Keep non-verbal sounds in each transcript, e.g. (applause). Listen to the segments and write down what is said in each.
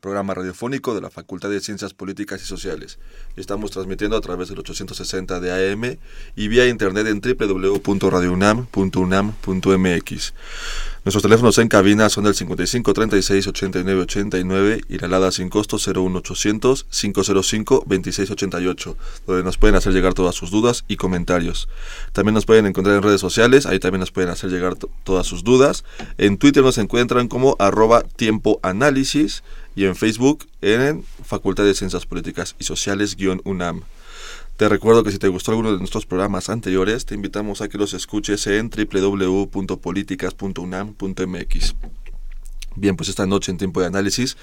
programa radiofónico de la Facultad de Ciencias Políticas y Sociales. Estamos transmitiendo a través del 860 de AM y vía internet en www.radiounam.unam.mx. Nuestros teléfonos en cabina son el 55 36 89 89 y la alada sin costo 01800 505 26 88, donde nos pueden hacer llegar todas sus dudas y comentarios. También nos pueden encontrar en redes sociales, ahí también nos pueden hacer llegar todas sus dudas. En Twitter nos encuentran como arroba tiempo y en Facebook en Facultad de Ciencias Políticas y Sociales-UNAM. Te recuerdo que si te gustó alguno de nuestros programas anteriores, te invitamos a que los escuches en www.políticas.unam.mx. Bien, pues esta noche en tiempo de análisis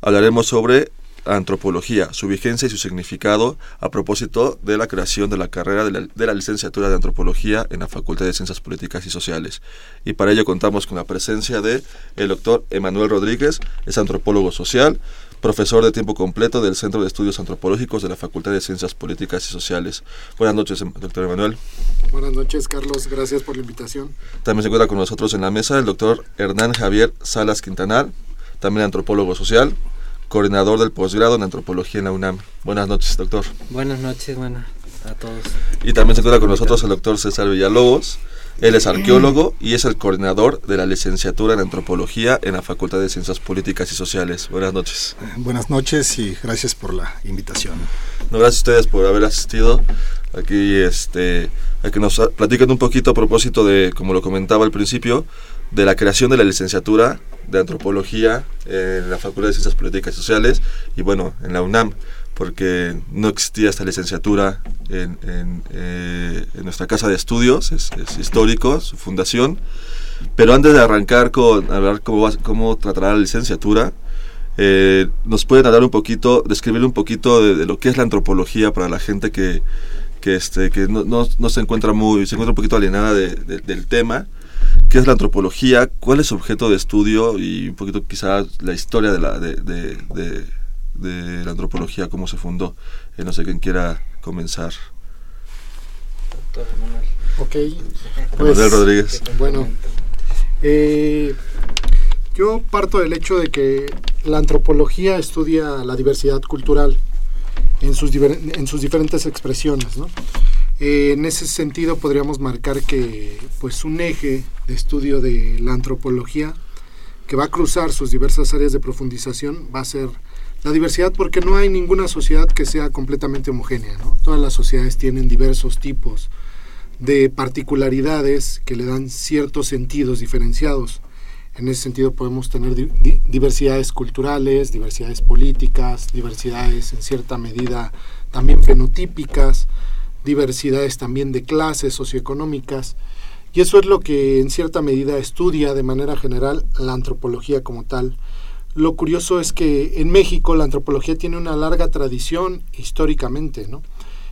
hablaremos sobre antropología, su vigencia y su significado a propósito de la creación de la carrera de la, de la, licenciatura de antropología en la Facultad de Ciencias Políticas y Sociales. Y para ello contamos con la presencia de el doctor Emanuel Rodríguez, es antropólogo social, profesor de tiempo completo del Centro de Estudios Antropológicos de la Facultad de Ciencias Políticas y Sociales. Buenas noches, doctor Emanuel. Buenas noches, Carlos. Gracias por la invitación. También se encuentra con nosotros en la mesa el doctor Hernán Javier Salas Quintanar, también antropólogo social, coordinador del posgrado en antropología en la UNAM. Buenas noches, doctor. Buenas noches, buenas a todos. Y también se encuentra con nosotros el doctor César Villalobos, él es arqueólogo y es el coordinador de la licenciatura en antropología en la Facultad de Ciencias Políticas y Sociales. Buenas noches. Buenas noches y gracias por la invitación. No, gracias a ustedes por haber asistido aquí este, a que nos platiquen un poquito a propósito de, como lo comentaba al principio, de la creación de la licenciatura de antropología en la Facultad de Ciencias Políticas y Sociales y bueno, en la UNAM porque no existía esta licenciatura en, eh, nuestra casa de estudios, es, histórico, su fundación. Pero antes de arrancar con hablar cómo, cómo tratará la licenciatura, eh, nos pueden hablar un poquito, describir un poquito de, lo que es la antropología para la gente que, que, este, que no, no, se encuentra muy, se encuentra un poquito alienada de, del tema. ¿Qué es la antropología? ¿Cuál es su objeto de estudio? Y un poquito quizás la historia de la, de, de la antropología, cómo se fundó. Eh, no sé quién quiera comenzar. Ok. Pues, Rodríguez. Bueno, eh, yo parto del hecho de que la antropología estudia la diversidad cultural en sus, en sus diferentes expresiones. ¿no? Eh, en ese sentido podríamos marcar que pues un eje de estudio de la antropología que va a cruzar sus diversas áreas de profundización va a ser la diversidad porque no hay ninguna sociedad que sea completamente homogénea. ¿no? Todas las sociedades tienen diversos tipos de particularidades que le dan ciertos sentidos diferenciados. En ese sentido podemos tener diversidades culturales, diversidades políticas, diversidades en cierta medida también fenotípicas, diversidades también de clases socioeconómicas. Y eso es lo que en cierta medida estudia de manera general la antropología como tal. Lo curioso es que en México la antropología tiene una larga tradición históricamente, ¿no?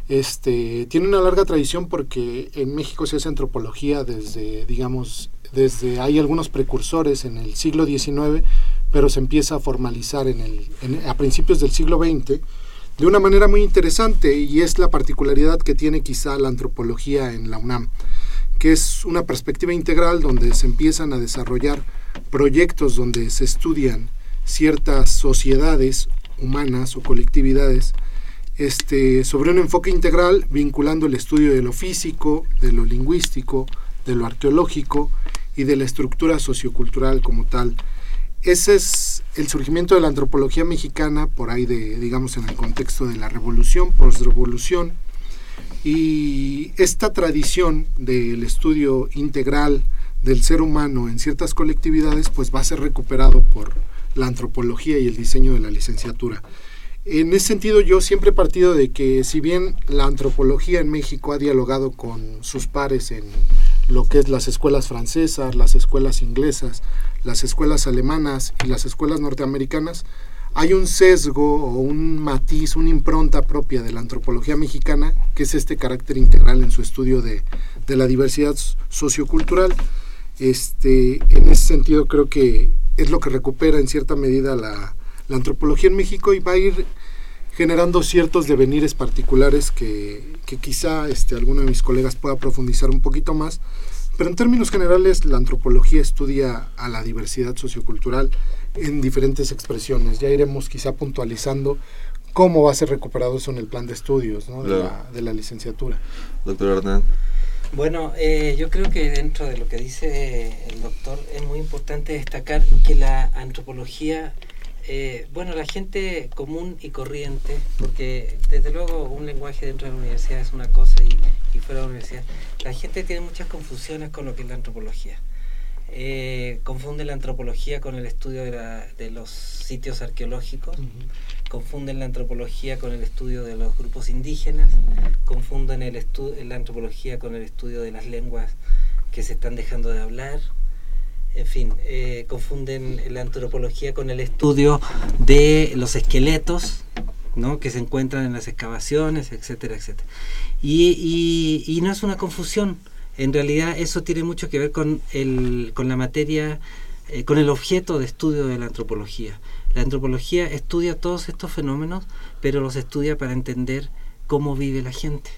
Este, tiene una larga tradición porque en México se hace antropología desde, digamos, desde hay algunos precursores en el siglo XIX, pero se empieza a formalizar en el, a principios del siglo XX de una manera muy interesante y es la particularidad que tiene quizá la antropología en la UNAM, que es una perspectiva integral donde se empiezan a desarrollar proyectos donde se estudian ciertas sociedades humanas o colectividades este, sobre un enfoque integral vinculando el estudio de lo físico, de lo lingüístico, de lo arqueológico y de la estructura sociocultural como tal. Ese es el surgimiento de la antropología mexicana por ahí de, digamos, en el contexto de la revolución, postrevolución. Y esta tradición del estudio integral del ser humano en ciertas colectividades, pues va a ser recuperado por la antropología y el diseño de la licenciatura. En ese sentido yo siempre he partido de que si bien la antropología en México ha dialogado con sus pares en lo que es las escuelas francesas, las escuelas inglesas, las escuelas alemanas y las escuelas norteamericanas, hay un sesgo o un matiz, una impronta propia de la antropología mexicana, que es este carácter integral en su estudio de, de la diversidad sociocultural. Este, en ese sentido creo que es lo que recupera en cierta medida la, la antropología en México y va a ir generando ciertos devenires particulares que, que quizá este, alguno de mis colegas pueda profundizar un poquito más. Pero en términos generales, la antropología estudia a la diversidad sociocultural en diferentes expresiones. Ya iremos quizá puntualizando cómo va a ser recuperado eso en el plan de estudios ¿no? de, la, de, la, licenciatura. Doctor Hernán. Bueno, eh, yo creo que dentro de lo que dice el doctor es muy importante destacar que la antropología eh, bueno, la gente común y corriente, porque desde luego un lenguaje dentro de la universidad es una cosa y, fuera de la universidad, la gente tiene muchas confusiones con lo que es la antropología. Eh, confunden la antropología con el estudio de, los sitios arqueológicos, confunden la antropología con el estudio de los grupos indígenas, confunden el la antropología con el estudio de las lenguas que se están dejando de hablar, en fin, eh, confunden la antropología con el estudio de los esqueletos, ¿no? que se encuentran en las excavaciones, etcétera, etcétera. Y, y, no es una confusión, en realidad eso tiene mucho que ver con, el, con la materia, eh, con el objeto de estudio de la antropología. La antropología estudia todos estos fenómenos, pero los estudia para entender cómo vive la gente.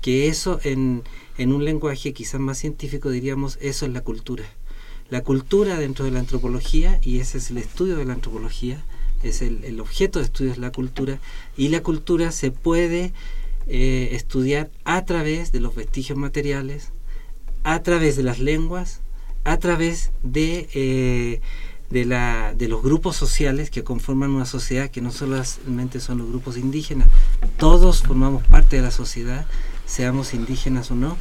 Que eso en, en un lenguaje quizás más científico diríamos, eso es la cultura la cultura dentro de la antropología, y ese es el estudio de la antropología, es el, objeto de estudio de la cultura, y la cultura se puede eh, estudiar a través de los vestigios materiales, a través de las lenguas, a través de, eh, de, la, de los grupos sociales que conforman una sociedad que no solamente son los grupos indígenas, todos formamos parte de la sociedad, seamos indígenas o no,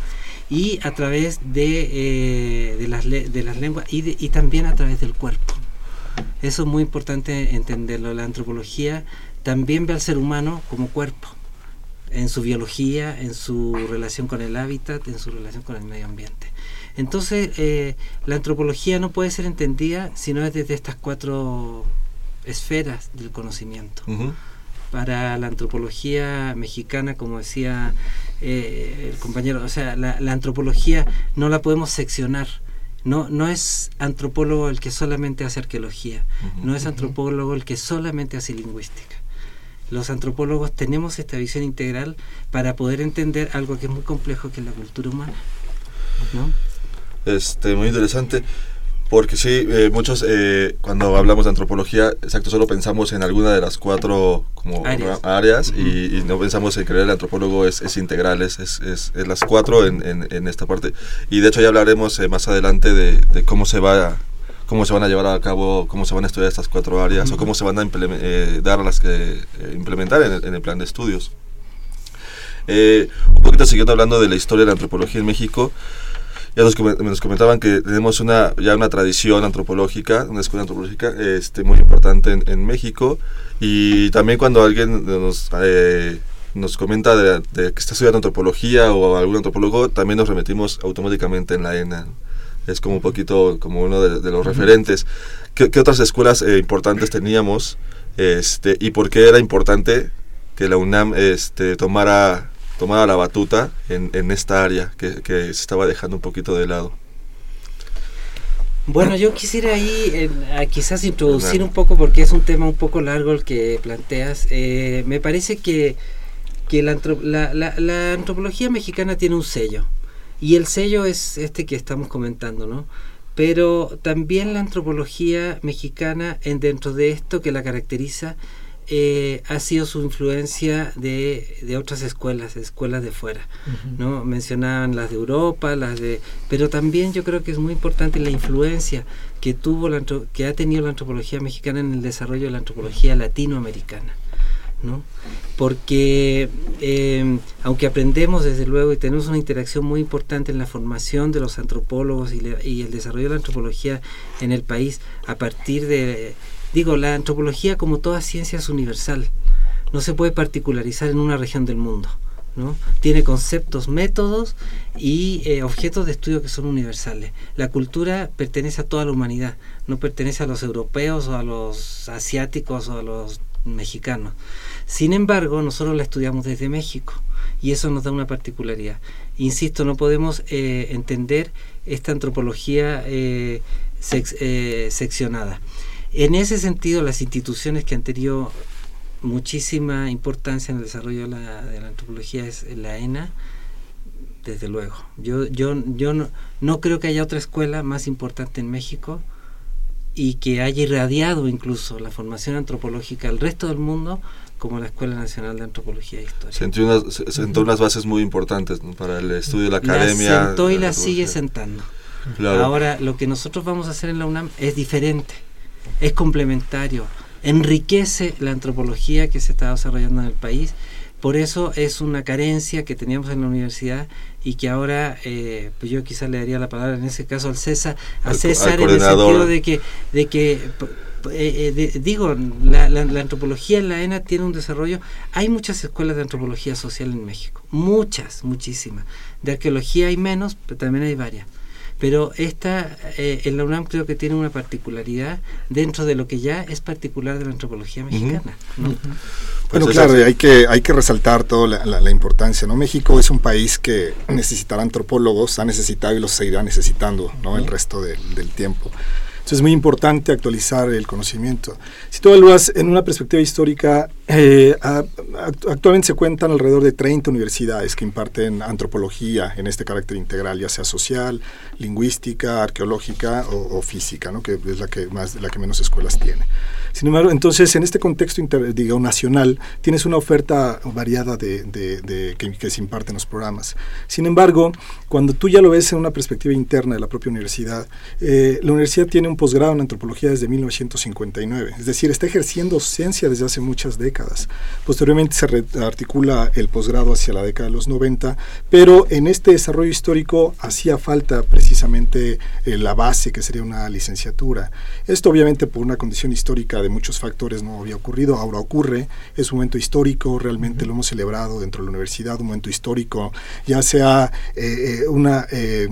y a través de, eh, de, las, de las lenguas y, y también a través del cuerpo. Eso es muy importante entenderlo. La antropología también ve al ser humano como cuerpo, en su biología, en su relación con el hábitat, en su relación con el medio ambiente. Entonces, eh, la antropología no puede ser entendida sino desde estas cuatro esferas del conocimiento. Para la antropología mexicana, como decía eh, el compañero, o sea, la, antropología no la podemos seccionar. No, no es antropólogo el que solamente hace arqueología, no es antropólogo el que solamente hace lingüística. Los antropólogos tenemos esta visión integral para poder entender algo que es muy complejo, que es la cultura humana. ¿no? Este, muy interesante. Porque sí, eh, muchos eh, cuando hablamos de antropología, exacto, solo pensamos en alguna de las cuatro como áreas, y, no pensamos en que el antropólogo es, es integral, es, es, es, las cuatro en, en, esta parte. Y de hecho ya hablaremos eh, más adelante de, de, cómo se va cómo se van a llevar a cabo, cómo se van a estudiar estas cuatro áreas o cómo se van a dar las que implementar en el, en el, plan de estudios. un poquito siguiendo hablando de la historia de la antropología en México, ya nos, nos, comentaban que tenemos una ya una tradición antropológica, una escuela antropológica este, muy importante en, México y también cuando alguien nos, eh, nos comenta de, que está estudiando antropología o algún antropólogo, también nos remitimos automáticamente en la ENA. Es como un poquito como uno de, los referentes. ¿Qué, otras escuelas eh, importantes teníamos este, y por qué era importante que la UNAM este, tomara tomara la batuta en, en esta área que, que, se estaba dejando un poquito de lado. Bueno, yo quisiera ahí quizás introducir un poco, porque es un tema un poco largo el que planteas. Eh, me parece que, que la, la, la, antropología mexicana tiene un sello, y el sello es este que estamos comentando, ¿no? Pero también la antropología mexicana, en, dentro de esto que la caracteriza, eh, ha sido su influencia de, de, otras escuelas, escuelas de fuera. ¿no? Mencionaban las de Europa, las de... Pero también yo creo que es muy importante la influencia que, tuvo la, que ha tenido la antropología mexicana en el desarrollo de la antropología latinoamericana. ¿no? Porque eh, aunque aprendemos desde luego y tenemos una interacción muy importante en la formación de los antropólogos y, y el desarrollo de la antropología en el país a partir de Digo, la antropología como toda ciencia es universal. no se puede particularizar en una región del mundo. ¿no? Tiene conceptos, métodos y eh, objetos de estudio que son universales. La cultura pertenece a toda la humanidad, no pertenece a los europeos o a los asiáticos o a los mexicanos. Sin embargo, nosotros la estudiamos desde México y eso nos da una particularidad. Insisto, no podemos eh, entender esta antropología eh, seccionada. En ese sentido, las instituciones que han tenido muchísima importancia en el desarrollo de la, de la antropología es la ENA, desde luego. Yo, yo, yo no, no, creo que haya otra escuela más importante en México y que haya irradiado incluso la formación antropológica al resto del mundo como la Escuela Nacional de Antropología e Historia. Sentó unas, sentó unas bases muy importantes para el estudio de la academia. La sentó y la sigue sentando. Ahora, lo que nosotros vamos a hacer en la UNAM es diferente, es complementario enriquece la antropología que se está desarrollando en el país. Por eso es una carencia que teníamos en la universidad y que ahora, eh, pues yo quizás le daría la palabra en ese caso al César, a César en el sentido de que, de que eh, eh, digo, la, la, antropología en la ENA tiene un desarrollo. Hay muchas escuelas de antropología social en México, muchas, muchísimas. De arqueología hay menos, pero también hay varias pero esta eh, en la UNAM creo que tiene una particularidad dentro de lo que ya es particular de la antropología mexicana. Bueno, pues claro, hay que, hay que resaltar toda la, importancia. ¿no? México es un país que necesitará antropólogos, ha necesitado y los seguirá necesitando ¿no? el resto del tiempo. Entonces es muy importante actualizar el conocimiento. Si tú evalúas en una perspectiva histórica, eh, actualmente se cuentan alrededor de 30 universidades que imparten antropología en este carácter integral, ya sea social, lingüística, arqueológica o, física, ¿no? que es la que, más, la que menos escuelas tiene. Sin embargo, entonces en este contexto digo, nacional tienes una oferta variada de, de, que, se imparte en los programas. Sin embargo, cuando tú ya lo ves en una perspectiva interna de la propia universidad, eh, la universidad tiene un posgrado en antropología desde 1959, es decir, está ejerciendo ciencia desde hace muchas décadas. Posteriormente se articula el posgrado hacia la década de los 90, pero en este desarrollo histórico hacía falta precisamente eh, la base que sería una licenciatura. Esto obviamente por una condición histórica de muchos factores no había ocurrido, ahora ocurre, es un momento histórico, realmente lo hemos celebrado dentro de la universidad, un momento histórico, ya sea eh, eh, una, eh,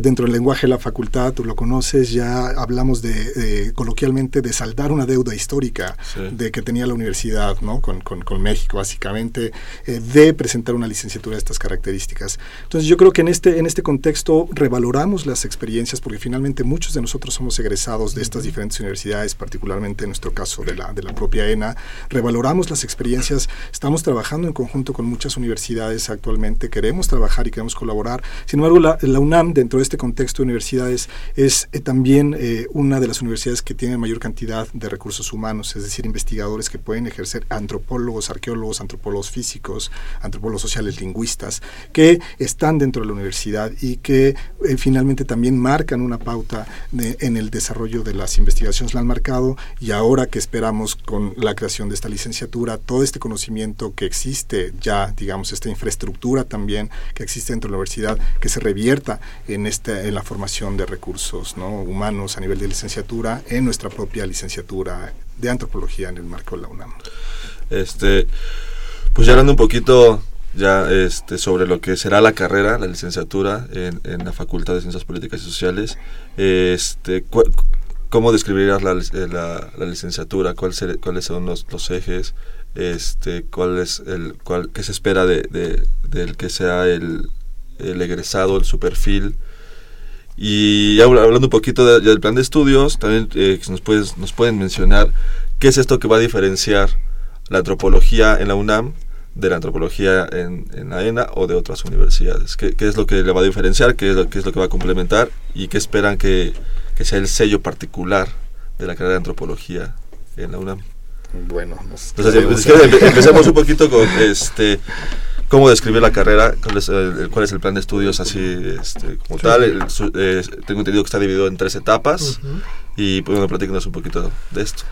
dentro del lenguaje de la facultad, tú lo conoces, ya hablamos de, coloquialmente de saldar una deuda histórica de que tenía la universidad ¿no? con, con, con México, básicamente, de presentar una licenciatura de estas características. Entonces yo creo que en este, en este contexto revaloramos las experiencias porque finalmente muchos de nosotros somos egresados de estas diferentes universidades, particularmente en nuestro caso de la, de la propia ENA, revaloramos las experiencias, estamos trabajando en conjunto con muchas universidades actualmente, queremos trabajar y queremos colaborar. Sin embargo, la, UNAM, dentro de este contexto de universidades, es eh, también eh, una de las universidades que tiene mayor cantidad de recursos humanos, es decir, investigadores que pueden ejercer antropólogos, arqueólogos, antropólogos físicos, antropólogos sociales, lingüistas, que están dentro de la universidad y que eh, finalmente también marcan una pauta en el desarrollo de las investigaciones. La han marcado y ahora que esperamos con la creación de esta licenciatura, todo este conocimiento que existe ya, digamos, esta infraestructura también que existe dentro de la universidad, que se revierta en, este, en la formación de recursos ¿no? humanos a nivel de licenciatura en nuestra propia licenciatura de antropología en el marco de la UNAM. Este, pues ya hablando un poquito ya este, sobre lo que será la carrera, la licenciatura en, la Facultad de Ciencias Políticas y Sociales, este, ¿Cómo describirías la, eh, la, licenciatura? ¿Cuál ¿Cuáles son los, los, ejes? Este, ¿cuál es el, cuál, ¿Qué se espera de, de, del que sea el, el, egresado, el su perfil? Y hablando un poquito del plan de estudios, también eh, nos, puedes, nos pueden mencionar qué es esto que va a diferenciar la antropología en la UNAM de la antropología en, en la ENA o de otras universidades. ¿Qué, ¿Qué, es lo que le va a diferenciar? ¿Qué es lo, qué es lo que va a complementar? ¿Y qué esperan que, que sea el sello particular de la carrera de antropología en la UNAM. Bueno, empecemos un poquito con este cómo describir la carrera, cuál es el, cuál es el plan de estudios así este, como tal. Eh, tengo entendido que está dividido en tres etapas y pues, bueno, platícanos un poquito de esto.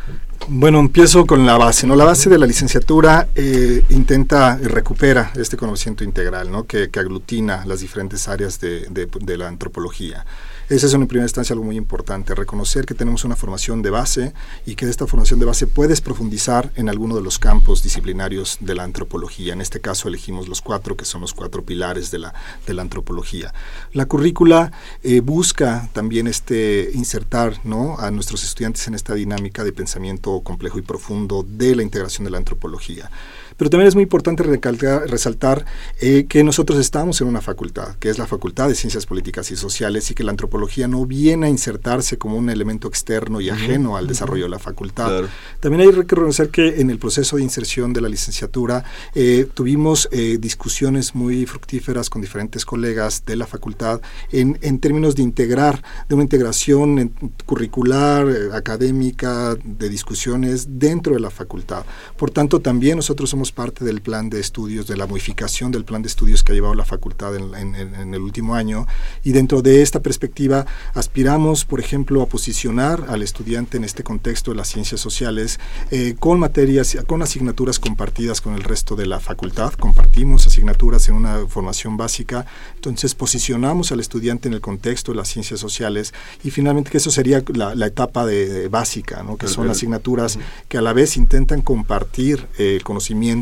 Bueno, empiezo con la base. ¿no? La base de la licenciatura eh, intenta y recupera este conocimiento integral ¿no? que, que aglutina las diferentes áreas de, de, de la antropología. Esa es en primera instancia algo muy importante, reconocer que tenemos una formación de base y que de esta formación de base puedes profundizar en alguno de los campos disciplinarios de la antropología. En este caso elegimos los cuatro, que son los cuatro pilares de la, de la antropología. La currícula eh, busca también este, insertar ¿no? a nuestros estudiantes en esta dinámica de pensamiento complejo y profundo de la integración de la antropología. Pero también es muy importante resaltar eh, que nosotros estamos en una facultad, que es la Facultad de Ciencias Políticas y Sociales, y que la antropología no viene a insertarse como un elemento externo y ajeno al desarrollo de la facultad. También hay que reconocer que en el proceso de inserción de la licenciatura eh, tuvimos eh, discusiones muy fructíferas con diferentes colegas de la facultad en, en términos de integrar, de una integración curricular, académica, de discusiones dentro de la facultad. Por tanto, también nosotros somos parte del plan de estudios, de la modificación del plan de estudios que ha llevado la facultad en, el último año. Y dentro de esta perspectiva aspiramos, por ejemplo, a posicionar al estudiante en este contexto de las ciencias sociales eh, con materias, con asignaturas compartidas con el resto de la facultad. Compartimos asignaturas en una formación básica. Entonces posicionamos al estudiante en el contexto de las ciencias sociales y finalmente que eso sería la, etapa de, básica, ¿no? que son asignaturas que a la vez intentan compartir el conocimiento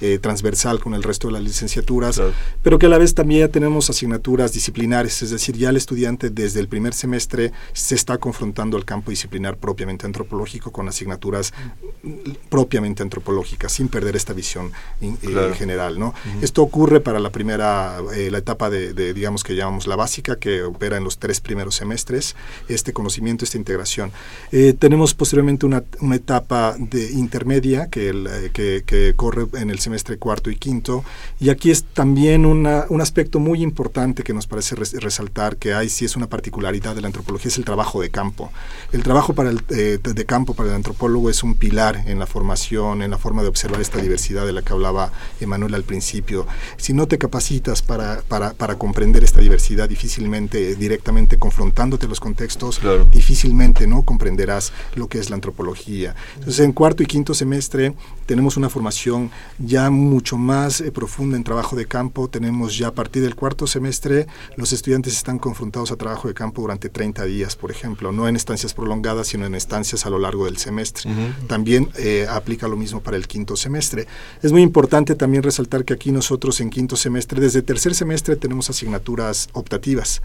eh, transversal con el resto de las licenciaturas, pero que a la vez también ya tenemos asignaturas disciplinares, es decir, ya el estudiante desde el primer semestre se está confrontando al campo disciplinar propiamente antropológico con asignaturas propiamente antropológicas, sin perder esta visión eh, general. ¿no? Esto ocurre para la primera, eh, la etapa de, digamos que llamamos la básica, que opera en los tres primeros semestres, este conocimiento, esta integración. tenemos posteriormente una, una, etapa de intermedia que, el, que, que corre en el semestre cuarto y quinto. Y aquí es también una, un aspecto muy importante que nos parece resaltar, que hay sí es una particularidad de la antropología, es el trabajo de campo. El trabajo para el, eh, de campo para el antropólogo es un pilar en la formación, en la forma de observar esta diversidad de la que hablaba Emanuel al principio. Si no te capacitas para, para, para comprender esta diversidad, difícilmente, directamente confrontándote los contextos, difícilmente no comprenderás lo que es la antropología. Entonces, en cuarto y quinto semestre tenemos una formación ya mucho más eh, profunda en trabajo de campo. Tenemos ya a partir del cuarto semestre, los estudiantes están confrontados a trabajo de campo durante 30 días, por ejemplo, no en estancias prolongadas, sino en estancias a lo largo del semestre. También eh, aplica lo mismo para el quinto semestre. Es muy importante también resaltar que aquí nosotros en quinto semestre, desde tercer semestre tenemos asignaturas optativas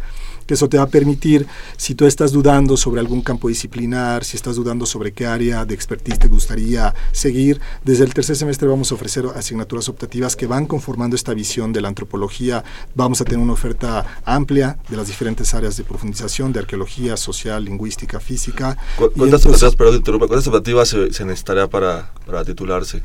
que eso te va a permitir, si tú estás dudando sobre algún campo disciplinar, si estás dudando sobre qué área de expertise te gustaría seguir, desde el tercer semestre vamos a ofrecer asignaturas optativas que van conformando esta visión de la antropología. Vamos a tener una oferta amplia de las diferentes áreas de profundización, de arqueología, social, lingüística, física. ¿Cuántas, optativas, se, se necesitaría para, para titularse?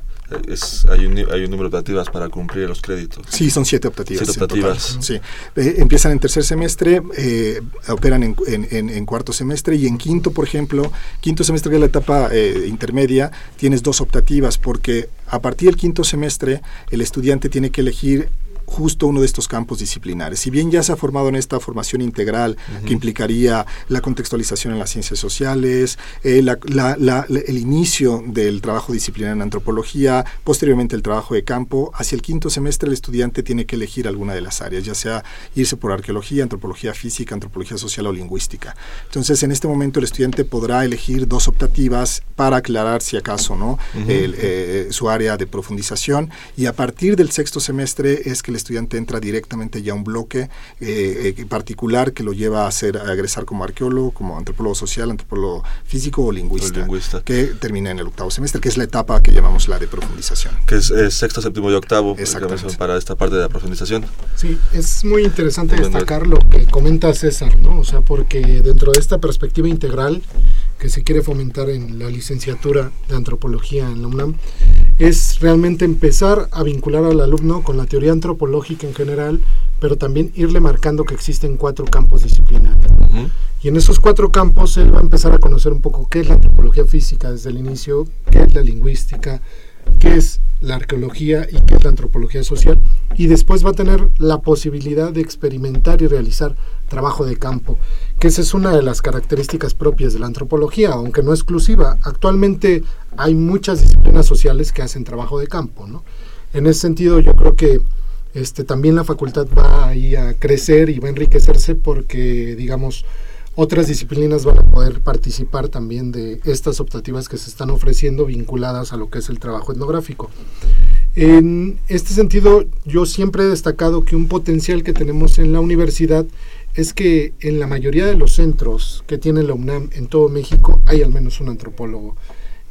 Es, hay, un, hay un número de optativas para cumplir los créditos. Sí, son siete optativas. Siete optativas. Sí. Eh, empiezan en tercer semestre, eh, operan en, en, en, cuarto semestre y en quinto, por ejemplo, quinto semestre que es la etapa eh, intermedia, tienes dos optativas porque a partir del quinto semestre el estudiante tiene que elegir justo uno de estos campos disciplinares. Si bien ya se ha formado en esta formación integral que implicaría la contextualización en las ciencias sociales, eh, el inicio del trabajo disciplinar en antropología, posteriormente el trabajo de campo, hacia el quinto semestre el estudiante tiene que elegir alguna de las áreas, ya sea irse por arqueología, antropología física, antropología social o lingüística. Entonces, en este momento el estudiante podrá elegir dos optativas para aclarar si acaso no eh, su área de profundización y a partir del sexto semestre es que el estudiante entra directamente ya a un bloque eh, eh, particular que lo lleva a ser a egresar como arqueólogo, como antropólogo social, antropólogo físico o lingüista, que termina en el octavo semestre, que es la etapa que llamamos la de profundización. Que es, sexto, séptimo y octavo para esta parte de la profundización. Sí, es muy interesante destacar lo que comenta César, ¿no? O sea, porque dentro de esta perspectiva integral que se quiere fomentar en la licenciatura de antropología en la UNAM, es realmente empezar a vincular al alumno con la teoría antropológica en general, pero también irle marcando que existen cuatro campos disciplinarios. Y en esos cuatro campos él va a empezar a conocer un poco qué es la antropología física desde el inicio, qué es la lingüística, qué es la arqueología y qué es la antropología social. Y después va a tener la posibilidad de experimentar y realizar trabajo de campo, que esa es una de las características propias de la antropología, aunque no exclusiva. Actualmente hay muchas disciplinas sociales que hacen trabajo de campo. ¿no? En ese sentido yo creo que este, también la facultad va ahí a crecer y va a enriquecerse porque, digamos, otras disciplinas van a poder participar también de estas optativas que se están ofreciendo vinculadas a lo que es el trabajo etnográfico. En este sentido, yo siempre he destacado que un potencial que tenemos en la universidad es que en la mayoría de los centros que tiene la UNAM en todo México hay al menos un antropólogo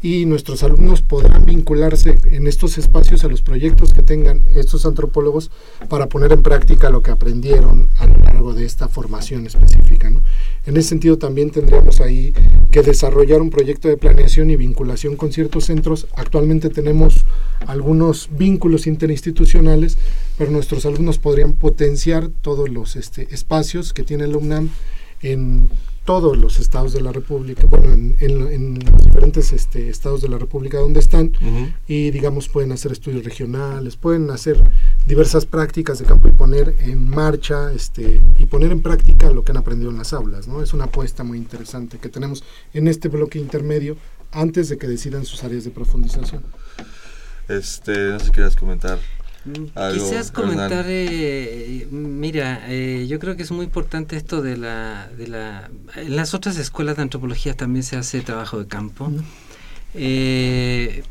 y nuestros alumnos podrán vincularse en estos espacios a los proyectos que tengan estos antropólogos para poner en práctica lo que aprendieron a lo largo de esta formación específica. En ese sentido también tendríamos ahí que desarrollar un proyecto de planeación y vinculación con ciertos centros. Actualmente tenemos algunos vínculos interinstitucionales, pero nuestros alumnos podrían potenciar todos los este, espacios que tiene la UNAM en todos los estados de la República, bueno, en, los diferentes este, estados de la República donde están, y digamos pueden hacer estudios regionales, pueden hacer diversas prácticas de campo y poner en marcha este, y poner en práctica lo que han aprendido en las aulas, ¿no? Es una apuesta muy interesante que tenemos en este bloque intermedio antes de que decidan sus áreas de profundización. Este, no sé si quieres comentar. Quizás comentar, eh, mira, eh, yo creo que es muy importante esto de la, de la... En las otras escuelas de antropología también se hace trabajo de campo. Eh,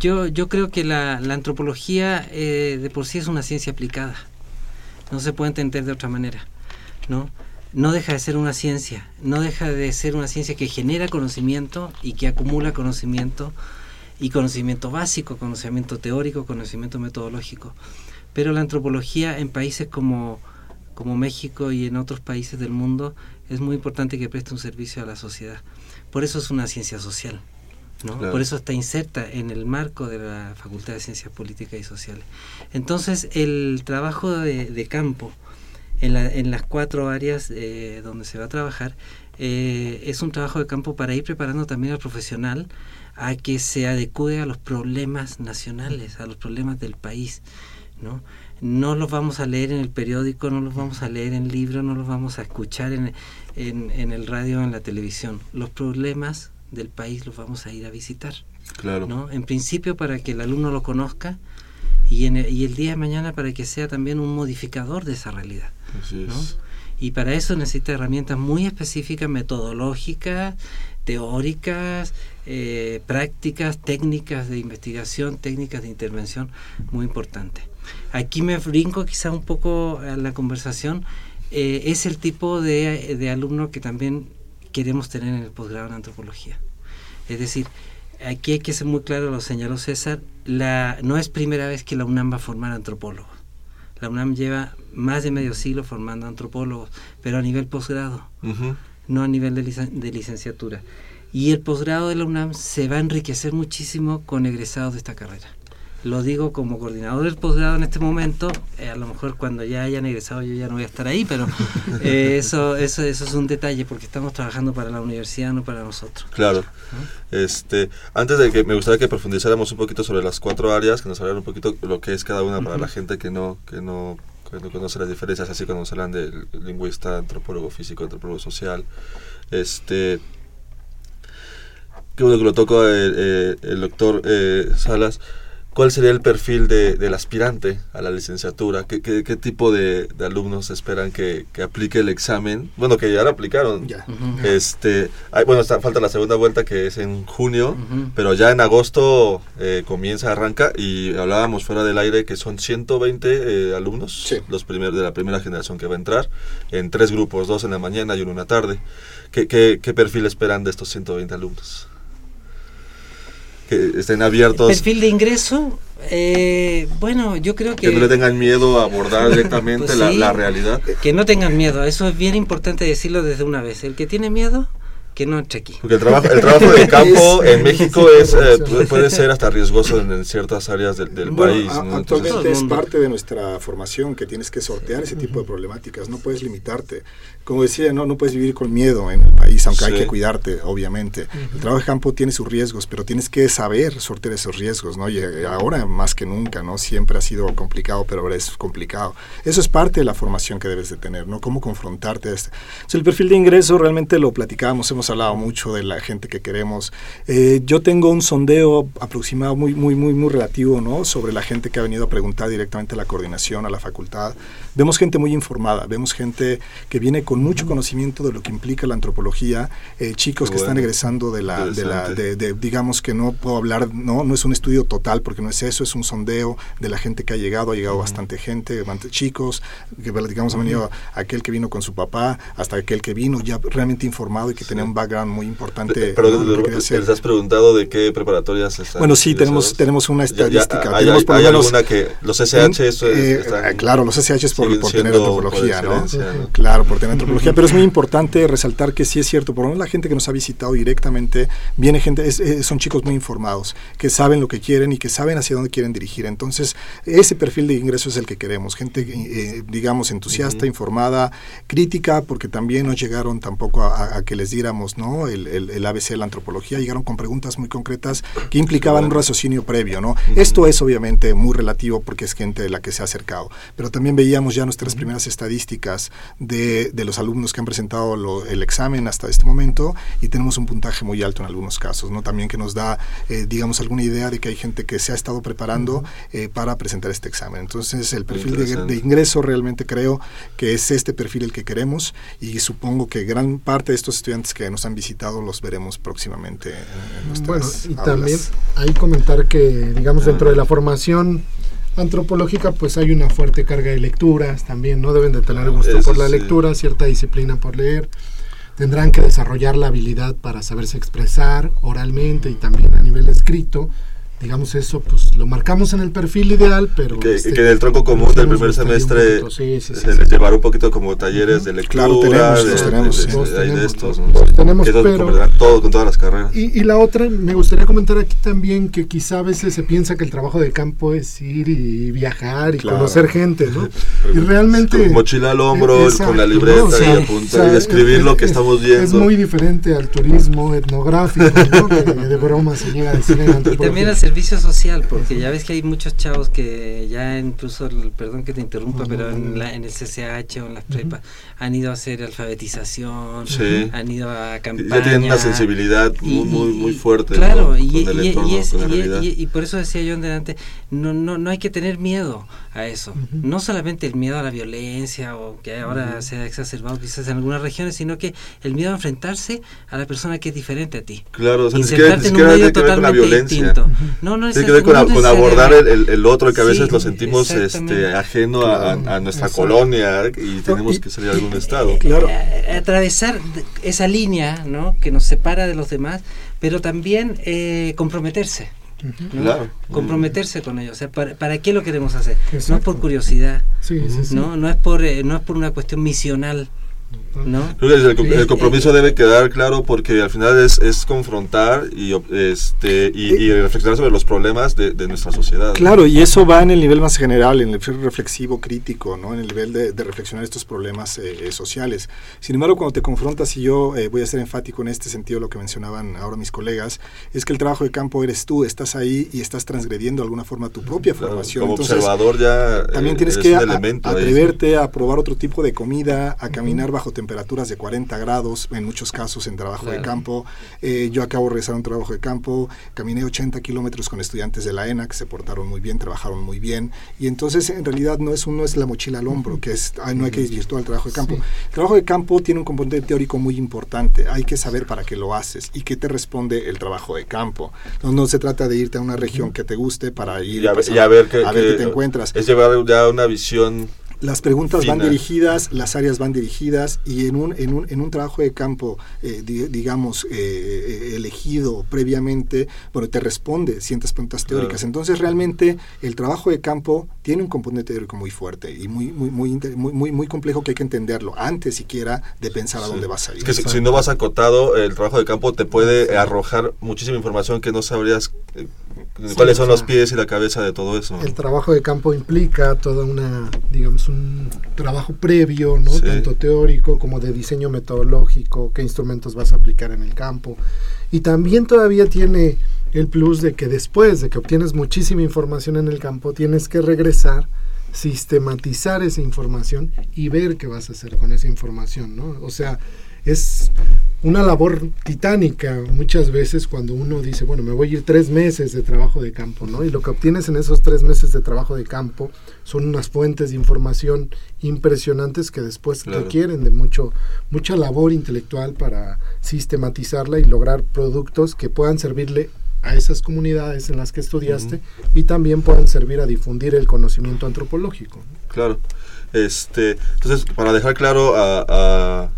yo, yo creo que la, la antropología de por sí es una ciencia aplicada. No se puede entender de otra manera, ¿no? No deja de ser una ciencia, no deja de ser una ciencia que genera conocimiento y que acumula conocimiento y conocimiento básico, conocimiento teórico, conocimiento metodológico. Pero la antropología en países como, como México y en otros países del mundo es muy importante que preste un servicio a la sociedad. Por eso es una ciencia social. ¿no? Por eso está inserta en el marco de la Facultad de Ciencias Políticas y Sociales. Entonces, el trabajo de, campo en, la, en, las cuatro áreas eh, donde se va a trabajar eh, es un trabajo de campo para ir preparando también al profesional a que se adecue a los problemas nacionales, a los problemas del país, ¿no? No los vamos a leer en el periódico, no los vamos a leer en libros, no los vamos a escuchar en, en, el radio o en la televisión. Los problemas del país los vamos a ir a visitar. Claro. ¿no? En principio para que el alumno lo conozca y, en el, y el día de mañana para que sea también un modificador de esa realidad. Y para eso necesita herramientas muy específicas, metodológicas, teóricas, eh, prácticas, técnicas de investigación, técnicas de intervención muy importantes. Aquí me brinco quizá un poco a la conversación. Eh, es el tipo de, de alumno que también queremos tener en el posgrado en antropología. Es decir, aquí hay que ser muy claro, lo señaló César, no es primera vez que la UNAM va a formar antropólogos. La UNAM lleva más de medio siglo formando antropólogos, pero a nivel posgrado no a nivel de, de licenciatura. Y el posgrado de la UNAM se va a enriquecer muchísimo con egresados de esta carrera. Lo digo como coordinador del posgrado en este momento, eh, a lo mejor cuando ya hayan egresado yo ya no voy a estar ahí, pero (laughs) eh, eso, eso, eso es un detalle porque estamos trabajando para la universidad, no para nosotros. Claro. Este, antes de que me gustaría que profundizáramos un poquito sobre las cuatro áreas, que nos hablaran un poquito lo que es cada una para la gente que no, que no conoce las diferencias, así cuando se hablan de lingüista, antropólogo físico, antropólogo social. Este, que bueno que lo tocó el, eh, el doctor eh, Salas. ¿Cuál sería el perfil de, del aspirante a la licenciatura? ¿Qué, qué, tipo de, alumnos esperan que, aplique el examen? Bueno, que ya lo aplicaron. Ya. este, hay, bueno, está, falta la segunda vuelta que es en junio, pero ya en agosto eh, comienza, arranca y hablábamos fuera del aire que son 120 eh, alumnos, los primeros de la primera generación que va a entrar, en tres grupos, dos en la mañana y uno en la tarde. ¿Qué, qué, qué perfil esperan de estos 120 alumnos? Que estén abiertos. Perfil de ingreso, eh, bueno, yo creo que... Que no le tengan miedo a abordar (laughs) directamente pues la, realidad. Que no tengan miedo, eso es bien importante decirlo desde una vez. El que tiene miedo, que no entre aquí. Porque el trabajo, el trabajo de campo (laughs) en México es eh, puede ser hasta riesgoso en, ciertas áreas del, país. Actualmente es parte de nuestra formación que tienes que sortear ese tipo de problemáticas, no puedes limitarte. Como decía, no, no puedes vivir con miedo en el país, aunque hay que cuidarte, obviamente. El trabajo de campo tiene sus riesgos, pero tienes que saber sortear esos riesgos, ¿no? Y eh, ahora más que nunca, ¿no? Siempre ha sido complicado, pero ahora es complicado. Eso es parte de la formación que debes de tener, ¿no? Cómo confrontarte a este. el perfil de ingreso realmente lo platicábamos, hemos hemos hablado mucho de la gente que queremos. Eh, yo tengo un sondeo aproximado muy, muy, muy, muy relativo, ¿no? Sobre la gente que ha venido a preguntar directamente a la coordinación, a la facultad. Vemos gente muy informada, vemos gente que viene con mucho conocimiento de lo que implica la antropología, eh, chicos que están egresando de la, de la de, digamos que no puedo hablar, no, no es un estudio total porque no es eso, es un sondeo de la gente que ha llegado, ha llegado bastante gente, chicos, que digamos ha venido aquel que vino con su papá, hasta aquel que vino ya realmente informado y que tenía un background muy importante. Pero ¿les has preguntado de qué preparatorias están? Bueno, sí, tenemos, tenemos una estadística. hay, tenemos alguna que los SH, eso eh, claro, los SH es por por, tener antropología, ¿no? Claro, por tener antropología, pero es muy importante resaltar que sí es cierto, por lo menos la gente que nos ha visitado directamente, viene gente, son chicos muy informados, que saben lo que quieren y que saben hacia dónde quieren dirigir. Entonces, ese perfil de ingreso es el que queremos, gente, eh, digamos, entusiasta, informada, crítica, porque también no llegaron tampoco a, que les diéramos, ¿no? El, el, ABC de la antropología, llegaron con preguntas muy concretas que implicaban un raciocinio previo, ¿no? Esto es obviamente muy relativo porque es gente de la que se ha acercado, pero también veíamos ya nuestras primeras estadísticas de, de los alumnos que han presentado el examen hasta este momento y tenemos un puntaje muy alto en algunos casos, ¿no? También que nos da, eh, digamos, alguna idea de que hay gente que se ha estado preparando eh, para presentar este examen. Entonces, el perfil de, ingreso realmente creo que es este perfil el que queremos y supongo que gran parte de estos estudiantes que nos han visitado los veremos próximamente en, Bueno, y también hay comentar que, digamos, dentro de la formación antropológica pues hay una fuerte carga de lecturas también, ¿no? Deben de tener gusto por la lectura, cierta disciplina por leer. Tendrán que desarrollar la habilidad para saberse expresar oralmente y también a nivel escrito digamos eso, pues lo marcamos en el perfil ideal, pero... Que, este, que en el tronco común del primer semestre se les llevará un poquito como talleres de lectura, claro, tenemos, de, tenemos, de, estos, tenemos pero, todo con todas las carreras. Y, y, la otra, me gustaría comentar aquí también que quizá a veces se piensa que el trabajo de campo es ir y viajar y conocer gente, ¿no? (laughs) y realmente... Con mochila al hombro, con la libreta y apuntar y escribir lo que estamos viendo. Es muy diferente al turismo etnográfico, ¿no? que de broma se llega a decir en antropología. Servicio social, porque ya ves que hay muchos chavos que ya incluso, perdón que te interrumpa, pero en, la, en el CCH o en las prepas han ido a hacer alfabetización, han ido a campaña. Ya tienen una sensibilidad muy, muy, muy fuerte. Claro, y, y, por eso decía yo en delante, no, no, no hay que tener miedo a eso. No solamente el miedo a la violencia o que ahora se ha exacerbado quizás en algunas regiones, sino que el miedo a enfrentarse a la persona que es diferente a ti. Claro, o sea, Insertarte en un medio totalmente distinto. No, no es Tiene que ver con, abordar el, el, otro que a veces lo sentimos este, ajeno a, a, nuestra colonia y tenemos que salir a algún estado. Claro. Atravesar esa línea ¿no? que nos separa de los demás, pero también eh, comprometerse. Claro. comprometerse con ellos. O sea, ¿para, ¿para qué lo queremos hacer? No es por curiosidad, ¿no? No, es por, eh, no es por una cuestión misional, ¿no? el, compromiso debe quedar claro porque al final es, es confrontar y, este, y, reflexionar sobre los problemas de, nuestra sociedad. Claro, y eso va en el nivel más general, en el nivel reflexivo, crítico, ¿no? en el nivel de, reflexionar estos problemas eh, eh, sociales. Sin embargo, cuando te confrontas, y yo eh, voy a ser enfático en este sentido, lo que mencionaban ahora mis colegas, es que el trabajo de campo eres tú, estás ahí y estás transgrediendo de alguna forma tu propia formación. Como observador ya... También tienes que atreverte a probar otro tipo de comida, a caminar bajo temperaturas de 40 grados, en muchos casos en trabajo de campo. Eh, yo acabo de regresar a un trabajo de campo, caminé 80 kilómetros con estudiantes de la ENA que se portaron muy bien, trabajaron muy bien. Y entonces en realidad no es, uno es la mochila al hombro, que es, no hay que desvirtuar el trabajo de campo. El trabajo de campo tiene un componente teórico muy importante. Hay que saber para qué lo haces y qué te responde el trabajo de campo. No, no se trata de irte a una región que te guste para ir y a, ver, qué, te encuentras. Es llevar ya una visión las preguntas van dirigidas, las áreas van dirigidas y en un, en un, en un trabajo de campo, eh, digamos, eh, eh, elegido previamente, bueno, te responde ciertas preguntas teóricas. Entonces, realmente, el trabajo de campo tiene un componente teórico muy fuerte y muy, muy, muy, muy, muy, complejo que hay que entenderlo antes siquiera de pensar a dónde vas a ir. que si, no vas acotado, el trabajo de campo te puede arrojar muchísima información que no sabrías cuáles son los pies y la cabeza de todo eso. El trabajo de campo implica toda una, digamos, un trabajo previo, ¿no? Tanto teórico como de diseño metodológico, qué instrumentos vas a aplicar en el campo. Y también todavía tiene el plus de que después de que obtienes muchísima información en el campo, tienes que regresar, sistematizar esa información y ver qué vas a hacer con esa información, ¿no? O sea, es una labor titánica muchas veces cuando uno dice, bueno, me voy a ir tres meses de trabajo de campo, ¿no? Y lo que obtienes en esos tres meses de trabajo de campo son unas fuentes de información impresionantes que después requieren de mucho, mucha labor intelectual para sistematizarla y lograr productos que puedan servirle a esas comunidades en las que estudiaste y también puedan servir a difundir el conocimiento antropológico. Claro. Este, entonces, para dejar claro a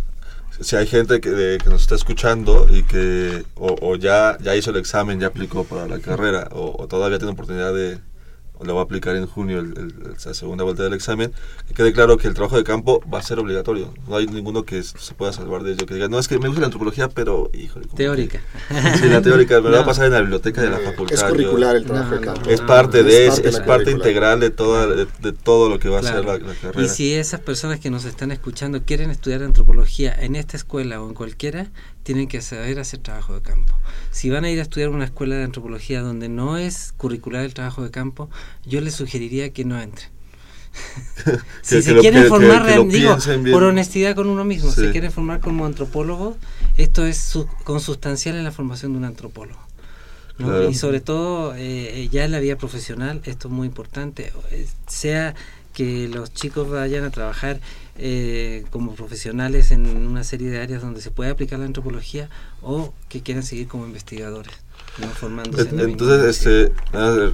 si hay gente que, que, nos está escuchando y que o, ya, ya hizo el examen, ya aplicó para la carrera, o todavía tiene oportunidad de, lo va a aplicar en junio la segunda vuelta del examen, que quede claro que el trabajo de campo va a ser obligatorio. No hay ninguno que se pueda salvar de ello, que diga, no, es que me gusta la antropología, pero, híjole. Teórica. (laughs) Sí, la teórica, me va a pasar en la biblioteca de la facultad. Es curricular el trabajo de campo. Es parte de, es, es parte, integral de, toda, de, todo lo que va a ser la, carrera. Y si esas personas que nos están escuchando quieren estudiar antropología en esta escuela o en cualquiera, tienen que saber hacer trabajo de campo. Si van a ir a estudiar una escuela de antropología donde no es curricular el trabajo de campo, yo les sugeriría que no entren. (laughs) si se quieren formar, digo, por honestidad con uno mismo, si se quieren formar como antropólogo, esto es consustancial en la formación de un antropólogo. Y sobre todo, eh, ya en la vida profesional, esto es muy importante, eh, sea que los chicos vayan a trabajar eh, como profesionales en una serie de áreas donde se puede aplicar la antropología o que quieran seguir como investigadores. Formándose Entonces, este,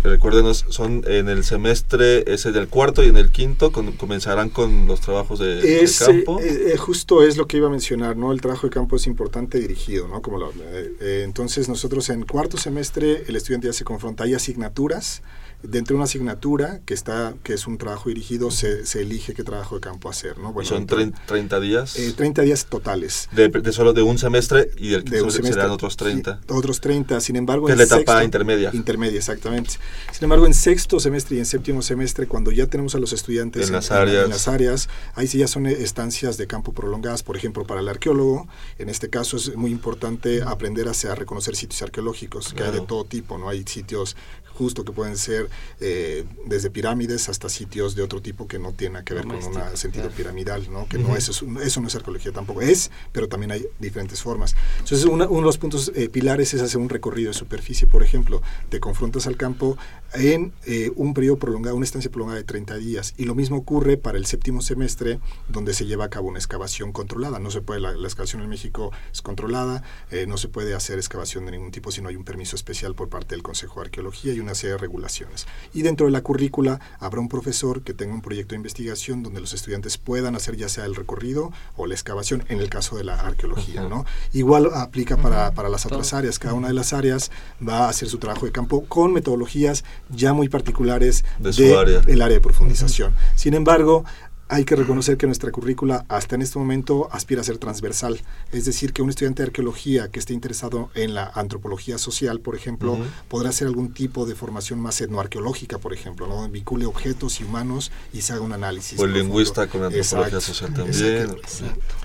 recuérdenos, son en el semestre, ese del cuarto y en el quinto comenzarán con los trabajos de, campo. Eh, eh, justo es lo que iba a mencionar, ¿no? El trabajo de campo es importante dirigido, ¿no? Como lo, entonces nosotros en cuarto semestre el estudiante ya se confronta, hay asignaturas dentro de una asignatura que está que es un trabajo dirigido se, se elige qué trabajo de campo hacer no bueno, son 30 días eh, 30 días totales. De, de, solo de un semestre y del de un semestre serán otros 30 otros 30 sin embargo que es la etapa intermedia. Intermedia exactamente. Sin embargo en sexto semestre y en séptimo semestre cuando ya tenemos a los estudiantes en, las áreas en las áreas ahí sí ya son estancias de campo prolongadas por ejemplo para el arqueólogo. En este caso es muy importante aprender a, a reconocer sitios arqueológicos que hay de todo tipo no hay sitios justo que pueden ser eh, desde pirámides hasta sitios de otro tipo que no tienen que ver con un sentido piramidal, ¿no? que no es, eso, no es arqueología tampoco, es, pero también hay diferentes formas. Entonces uno de los puntos eh, pilares es hacer un recorrido de superficie, por ejemplo, te confrontas al campo en eh, un periodo prolongado, una estancia prolongada de 30 días, y lo mismo ocurre para el séptimo semestre, donde se lleva a cabo una excavación controlada. No se puede, la, excavación en México es controlada, no se puede hacer excavación de ningún tipo si no hay un permiso especial por parte del Consejo de Arqueología y una serie de regulaciones. Y dentro de la currícula habrá un profesor que tenga un proyecto de investigación donde los estudiantes puedan hacer ya sea el recorrido o la excavación, en el caso de la arqueología. ¿no? Igual aplica para, para las otras áreas. Cada una de las áreas va a hacer su trabajo de campo con metodologías ya muy particulares de, su área. el área de profundización. Sin embargo, hay que reconocer que nuestra currícula hasta en este momento aspira a ser transversal, es decir, que un estudiante de arqueología que esté interesado en la antropología social, por ejemplo, podrá hacer algún tipo de formación más etnoarqueológica, por ejemplo, ¿no? vincule objetos y humanos y se haga un análisis. O el lingüista con antropología social también.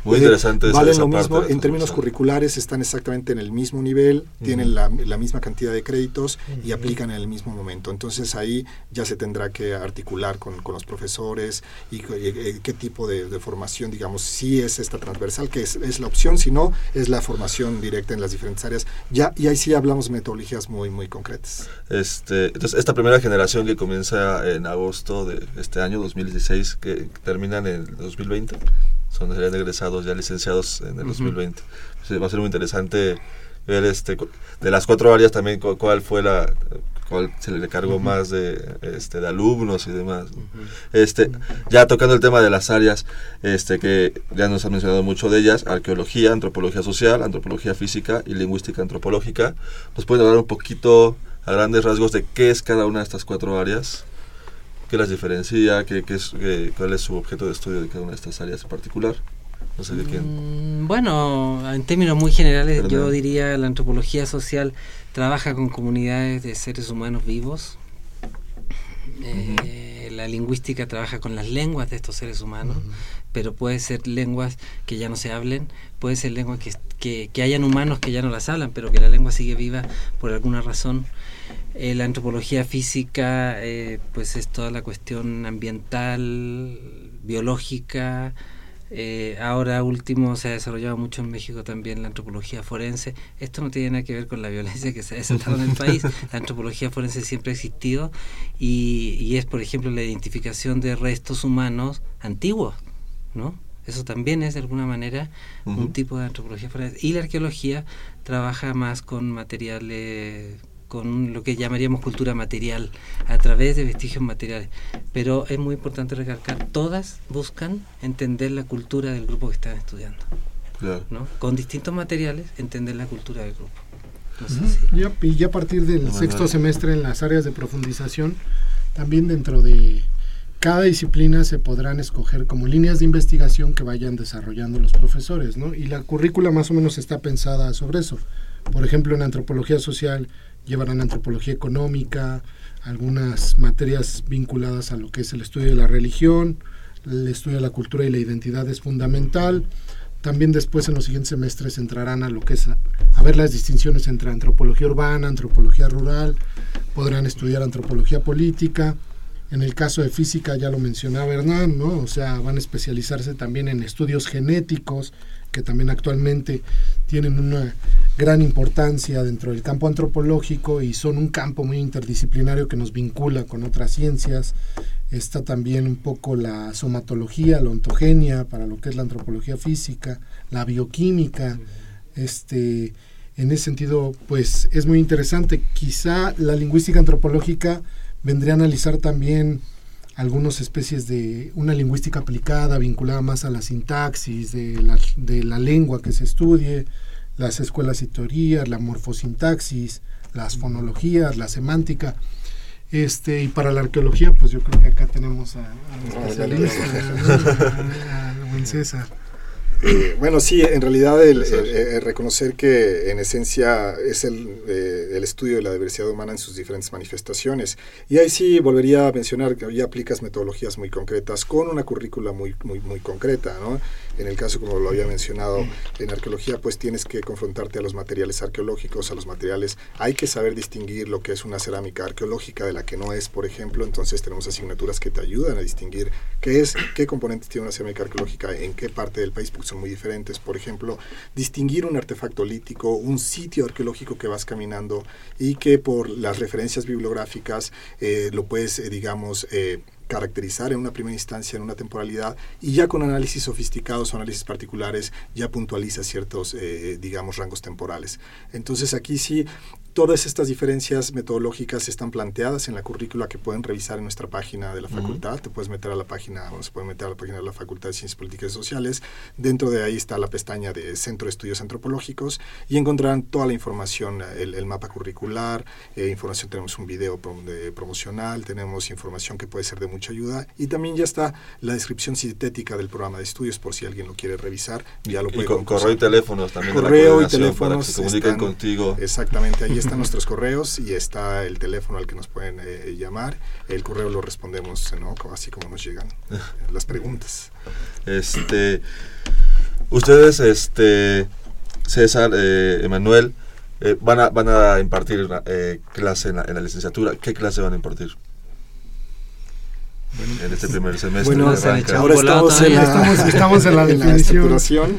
Muy interesante. Valen lo mismo, en términos curriculares están exactamente en el mismo nivel, tienen la, misma cantidad de créditos y aplican en el mismo momento. Entonces ahí ya se tendrá que articular con, con los profesores y eh, qué tipo de, formación, digamos, si es esta transversal, que es, la opción, si no, es la formación directa en las diferentes áreas. Ya, y ahí sí hablamos de metodologías muy, muy concretas. Este, entonces, esta primera generación que comienza en agosto de este año, 2016, que termina en el 2020, son serían egresados ya licenciados en el 2020. va a ser muy interesante ver este de las cuatro áreas también cuál fue la cual se le cargó más de, este, de alumnos y demás. este, ya tocando el tema de las áreas, este, que ya nos han mencionado mucho de ellas, arqueología, antropología social, antropología física y lingüística antropológica, ¿nos pueden hablar un poquito a grandes rasgos de qué es cada una de estas cuatro áreas? ¿Qué las diferencia? ¿Qué, qué es, ¿Cuál es su objeto de estudio de cada una de estas áreas en particular? No sé de quién. Mm, bueno, en términos muy generales, yo diría la antropología social trabaja con comunidades de seres humanos vivos. Eh, la lingüística trabaja con las lenguas de estos seres humanos, pero puede ser lenguas que ya no se hablen, puede ser lenguas que, que, hayan humanos que ya no las hablan, pero que la lengua sigue viva por alguna razón. Eh, la antropología física, eh, pues es toda la cuestión ambiental, biológica, Eh, ahora último se ha desarrollado mucho en México también la antropología forense. Esto no tiene nada que ver con la violencia que se ha desatado en el país. La antropología forense siempre ha existido y, y es, por ejemplo, la identificación de restos humanos antiguos, ¿no? Eso también es de alguna manera un tipo de antropología forense. Y la arqueología trabaja más con materiales con lo que llamaríamos cultura material, a través de vestigios materiales. Pero es muy importante recalcar, todas buscan entender la cultura del grupo que están estudiando. ¿no? Con distintos materiales, entender la cultura del grupo. y ya a partir del sexto semestre en las áreas de profundización, también dentro de cada disciplina se podrán escoger como líneas de investigación que vayan desarrollando los profesores, ¿no? Y la currícula más o menos está pensada sobre eso. Por ejemplo, en antropología social llevarán antropología económica, algunas materias vinculadas a lo que es el estudio de la religión, el estudio de la cultura y la identidad es fundamental. También después en los siguientes semestres entrarán a lo que es a, ver las distinciones entre antropología urbana, antropología rural, podrán estudiar antropología política. En el caso de física ya lo mencionaba Hernán, ¿no? O sea, van a especializarse también en estudios genéticos, que también actualmente tienen una gran importancia dentro del campo antropológico y son un campo muy interdisciplinario que nos vincula con otras ciencias. Está también un poco la somatología, la ontogenia para lo que es la antropología física, la bioquímica. Este, en ese sentido, pues es muy interesante. Quizá la lingüística antropológica vendría a analizar también algunas especies de una lingüística aplicada vinculada más a la sintaxis de la, de la lengua que se estudie, las escuelas y teorías, la morfosintaxis, las fonologías, la semántica. Este, y para la arqueología, pues yo creo que acá tenemos a, a, especialista, buen César. Eh, bueno, sí, en realidad el, reconocer que en esencia es el, eh, el, estudio de la diversidad humana en sus diferentes manifestaciones. Y ahí sí volvería a mencionar que ya aplicas metodologías muy concretas con una currícula muy, muy, muy concreta, ¿no? En el caso, como lo había mencionado, en arqueología pues tienes que confrontarte a los materiales arqueológicos, a los materiales, hay que saber distinguir lo que es una cerámica arqueológica de la que no es, por ejemplo, entonces tenemos asignaturas que te ayudan a distinguir qué es, qué componentes tiene una cerámica arqueológica, en qué parte del país, porque muy diferentes, por ejemplo, distinguir un artefacto lítico, un sitio arqueológico que vas caminando y que por las referencias bibliográficas eh, lo puedes, eh, digamos, eh, caracterizar en una primera instancia, en una temporalidad, y ya con análisis sofisticados o análisis particulares ya puntualiza ciertos, digamos, rangos temporales. Entonces aquí sí Todas estas diferencias metodológicas están planteadas en la currícula que pueden revisar en nuestra página de la facultad. Te puedes meter a la página, se puede meter a la página de la Facultad de Ciencias Políticas y Sociales. Dentro de ahí está la pestaña de Centro de Estudios Antropológicos y encontrarán toda la información, el, mapa curricular, eh, información, tenemos un video promocional, tenemos información que puede ser de mucha ayuda y también ya está la descripción sintética del programa de estudios por si alguien lo quiere revisar. Ya lo puede y con correo y teléfonos también. Correo y teléfonos. Para que se comuniquen contigo. Exactamente, ahí están nuestros correos y está el teléfono al que nos pueden eh, llamar. El correo lo respondemos, ¿no? así como nos llegan las preguntas. Este, ustedes, este, César, eh, Emanuel, eh, van, a, van a impartir clase en la, en la licenciatura. ¿Qué clase van a impartir? en este primer (laughs) semestre. Bueno, ahora estamos en, la, estamos, en la (laughs) definición.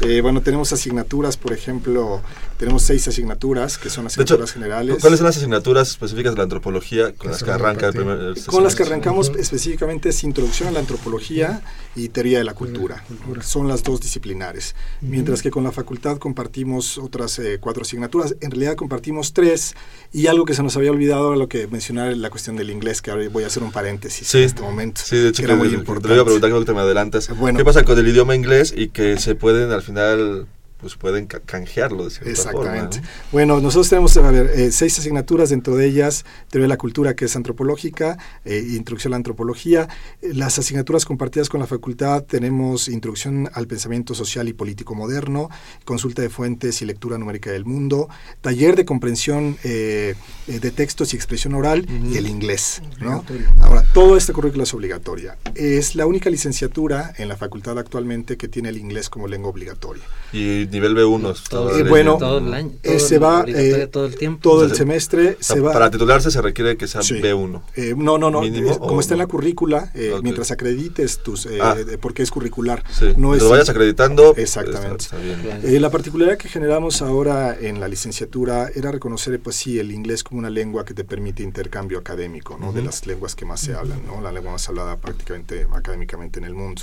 Eh, bueno, tenemos asignaturas, por ejemplo, tenemos seis asignaturas que son asignaturas generales. ¿Cuáles son las asignaturas específicas de la antropología con las que arranca el primer este Con las que arrancamos específicamente es Introducción a la Antropología y Teoría de la Cultura. Son las dos disciplinares. Mientras que con la facultad compartimos otras eh, cuatro asignaturas. En realidad compartimos tres y algo que se nos había olvidado era lo que mencionar la cuestión del inglés, que ahora voy a hacer un paréntesis en este momento. Sí, de hecho, que era muy importante. Te voy a preguntar que te me adelantas. ¿Qué pasa con el idioma inglés y que se pueden al final pues pueden canjearlo de cierta Exactamente. Bueno, nosotros tenemos a ver, eh, seis asignaturas, dentro de ellas teoría de la cultura, que es antropológica, eh, introducción a la antropología. las asignaturas compartidas con la facultad tenemos introducción al pensamiento social y político moderno, consulta de fuentes y lectura numérica del mundo, taller de comprensión eh, de textos y expresión oral y el inglés. ¿no? Ahora, toda esta currícula es obligatoria. Es la única licenciatura en la facultad actualmente que tiene el inglés como lengua obligatoria. Y nivel B1. Todo, eh, bueno, todo el año. Todo, se va eh, todo el tiempo. Todo el semestre se va. Para titularse se requiere que sea B1. Eh, no, no, no. como está en la currícula, okay. mientras acredites tus. Ah. porque es curricular. Sí. No es, lo vayas acreditando. Exactamente. Está, está la particularidad que generamos ahora en la licenciatura era reconocer, pues sí, el inglés como una lengua que te permite intercambio académico, ¿no? Uh -huh. De las lenguas que más se hablan, ¿no? La lengua más hablada prácticamente académicamente en el mundo.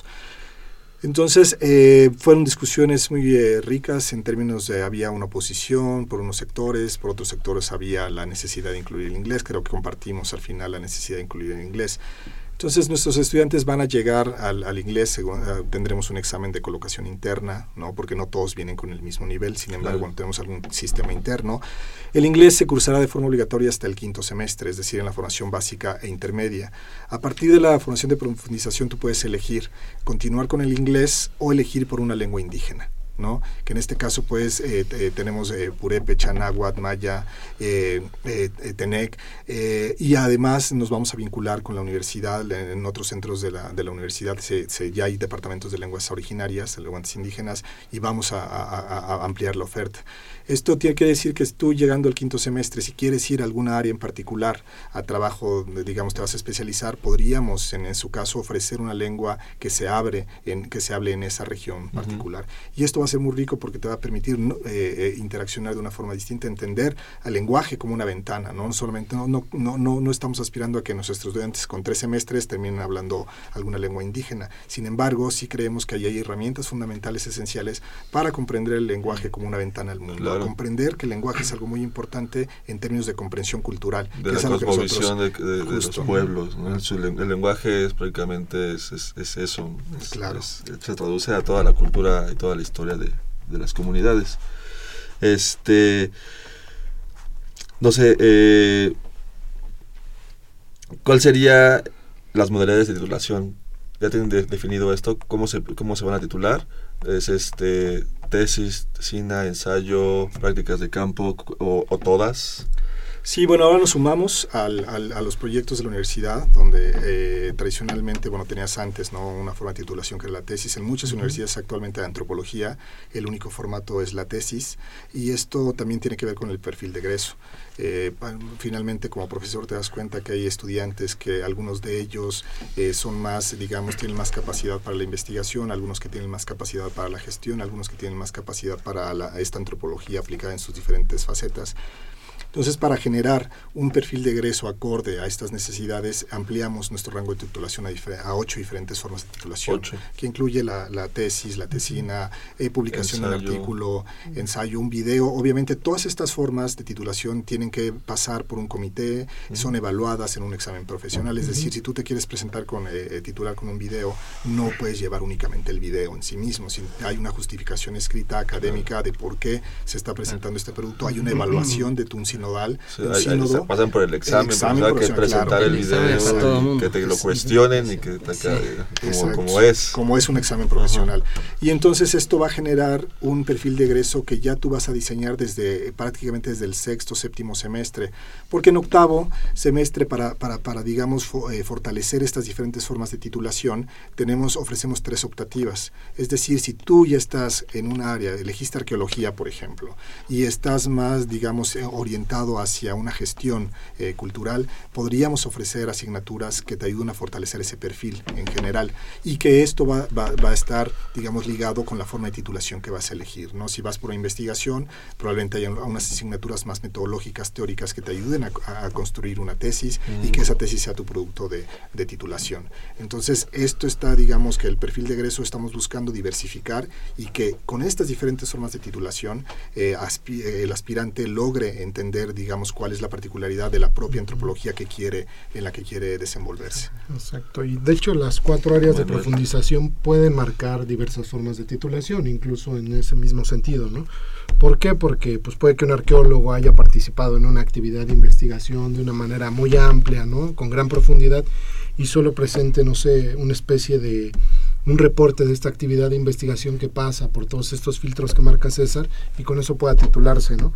Entonces, eh, fueron discusiones muy eh, ricas en términos de había una oposición por unos sectores, por otros sectores había la necesidad de incluir el inglés, creo que compartimos al final la necesidad de incluir el inglés. Entonces nuestros estudiantes van a llegar al, al inglés, según, uh, tendremos un examen de colocación interna, ¿no? porque no todos vienen con el mismo nivel, sin embargo claro. tenemos algún sistema interno. El inglés se cursará de forma obligatoria hasta el quinto semestre, es decir, en la formación básica e intermedia. A partir de la formación de profundización tú puedes elegir continuar con el inglés o elegir por una lengua indígena. Que en este caso pues eh, eh, tenemos eh, Purépecha, Náhuatl, Maya, Tenec, y además nos vamos a vincular con la universidad, en otros centros de la, de la universidad se, se, ya hay departamentos de lenguas originarias, de lenguas indígenas, y vamos a ampliar la oferta. Esto tiene que decir que tú llegando al quinto semestre, si quieres ir a alguna área en particular, a trabajo, digamos, te vas a especializar, podríamos en, en su caso ofrecer una lengua que se abre, en, que se hable en esa región particular. Uh -huh. Y esto va a ser muy rico porque te va a permitir eh, eh, interaccionar de una forma distinta, entender al lenguaje como una ventana, no solamente no, no, no, no, no estamos aspirando a que nuestros estudiantes con tres semestres terminen hablando alguna lengua indígena. Sin embargo, sí creemos que ahí hay herramientas fundamentales esenciales para comprender el lenguaje como una ventana al mundo. Claro. Comprender que el lenguaje es algo muy importante en términos de comprensión cultural. De que la cosmovisión de, de, de, los pueblos. ¿no? El, el, lenguaje es prácticamente es, es, es eso. Es, claro. se traduce a toda la cultura y toda la historia de, de las comunidades. Este, no sé, eh, ¿cuál sería las modalidades de titulación? ¿Ya tienen de, definido esto? ¿Cómo se, ¿Cómo se van a titular? ¿Es este tesis, tesina, ensayo, prácticas de campo o, o todas? Sí, bueno, ahora nos sumamos al, al, a los proyectos de la universidad, donde eh, tradicionalmente, bueno, tenías antes ¿no? una forma de titulación que era la tesis. En muchas uh -huh. universidades actualmente de antropología el único formato es la tesis y esto también tiene que ver con el perfil de egreso. Eh, finalmente, como profesor, te das cuenta que hay estudiantes que algunos de ellos eh, son más, digamos, tienen más capacidad para la investigación, algunos que tienen más capacidad para la gestión, algunos que tienen más capacidad para la, esta antropología aplicada en sus diferentes facetas. Entonces, para generar un perfil de egreso acorde a estas necesidades, ampliamos nuestro rango de titulación a, a ocho diferentes formas de titulación, ocho. que incluye la, la, tesis, la tesina, eh, publicación del artículo, ensayo, un video. Obviamente, todas estas formas de titulación tienen que pasar por un comité, uh -huh. son evaluadas en un examen profesional. Es decir, si tú te quieres presentar con eh, titular con un video, no puedes llevar únicamente el video en sí mismo. Si hay una justificación escrita académica de por qué se está presentando este producto, hay una evaluación de tu sinodal. Sí, hay, sínodo, hay, pasan por el examen, el examen hay que presentar claro, el video, que te lo cuestionen sí, y que te, sí, como, como, es. Como es un examen profesional. -huh. Y entonces esto va a generar un perfil de egreso que ya tú vas a diseñar desde prácticamente desde el sexto, séptimo semestre. Porque en octavo semestre, para, para, para digamos, fo, eh, fortalecer estas diferentes formas de titulación, tenemos, ofrecemos tres optativas. Es decir, si tú ya estás en un área, elegiste arqueología, por ejemplo, y estás más, digamos, orientado hacia una gestión eh, cultural, podríamos ofrecer asignaturas que te ayuden a fortalecer ese perfil en general y que esto va, va, va, a estar, digamos, ligado con la forma de titulación que vas a elegir. ¿no? Si vas por investigación, probablemente haya unas asignaturas más metodológicas, teóricas que te ayuden a, a construir una tesis mm. y que esa tesis sea tu producto de, de titulación. Entonces, esto está, digamos, que el perfil de egreso estamos buscando diversificar y que con estas diferentes formas de titulación eh, aspi el aspirante logre entender digamos, cuál es la particularidad de la propia antropología que quiere, en la que quiere desenvolverse. Exacto, y de hecho las cuatro áreas bueno, de profundización pueden marcar diversas formas de titulación, incluso en ese mismo sentido, ¿no? ¿Por qué? Porque pues puede que un arqueólogo haya participado en una actividad de investigación de una manera muy amplia, ¿no? Con gran profundidad y solo presente, no sé, una especie de un reporte de esta actividad de investigación que pasa por todos estos filtros que marca César y con eso pueda titularse, ¿no?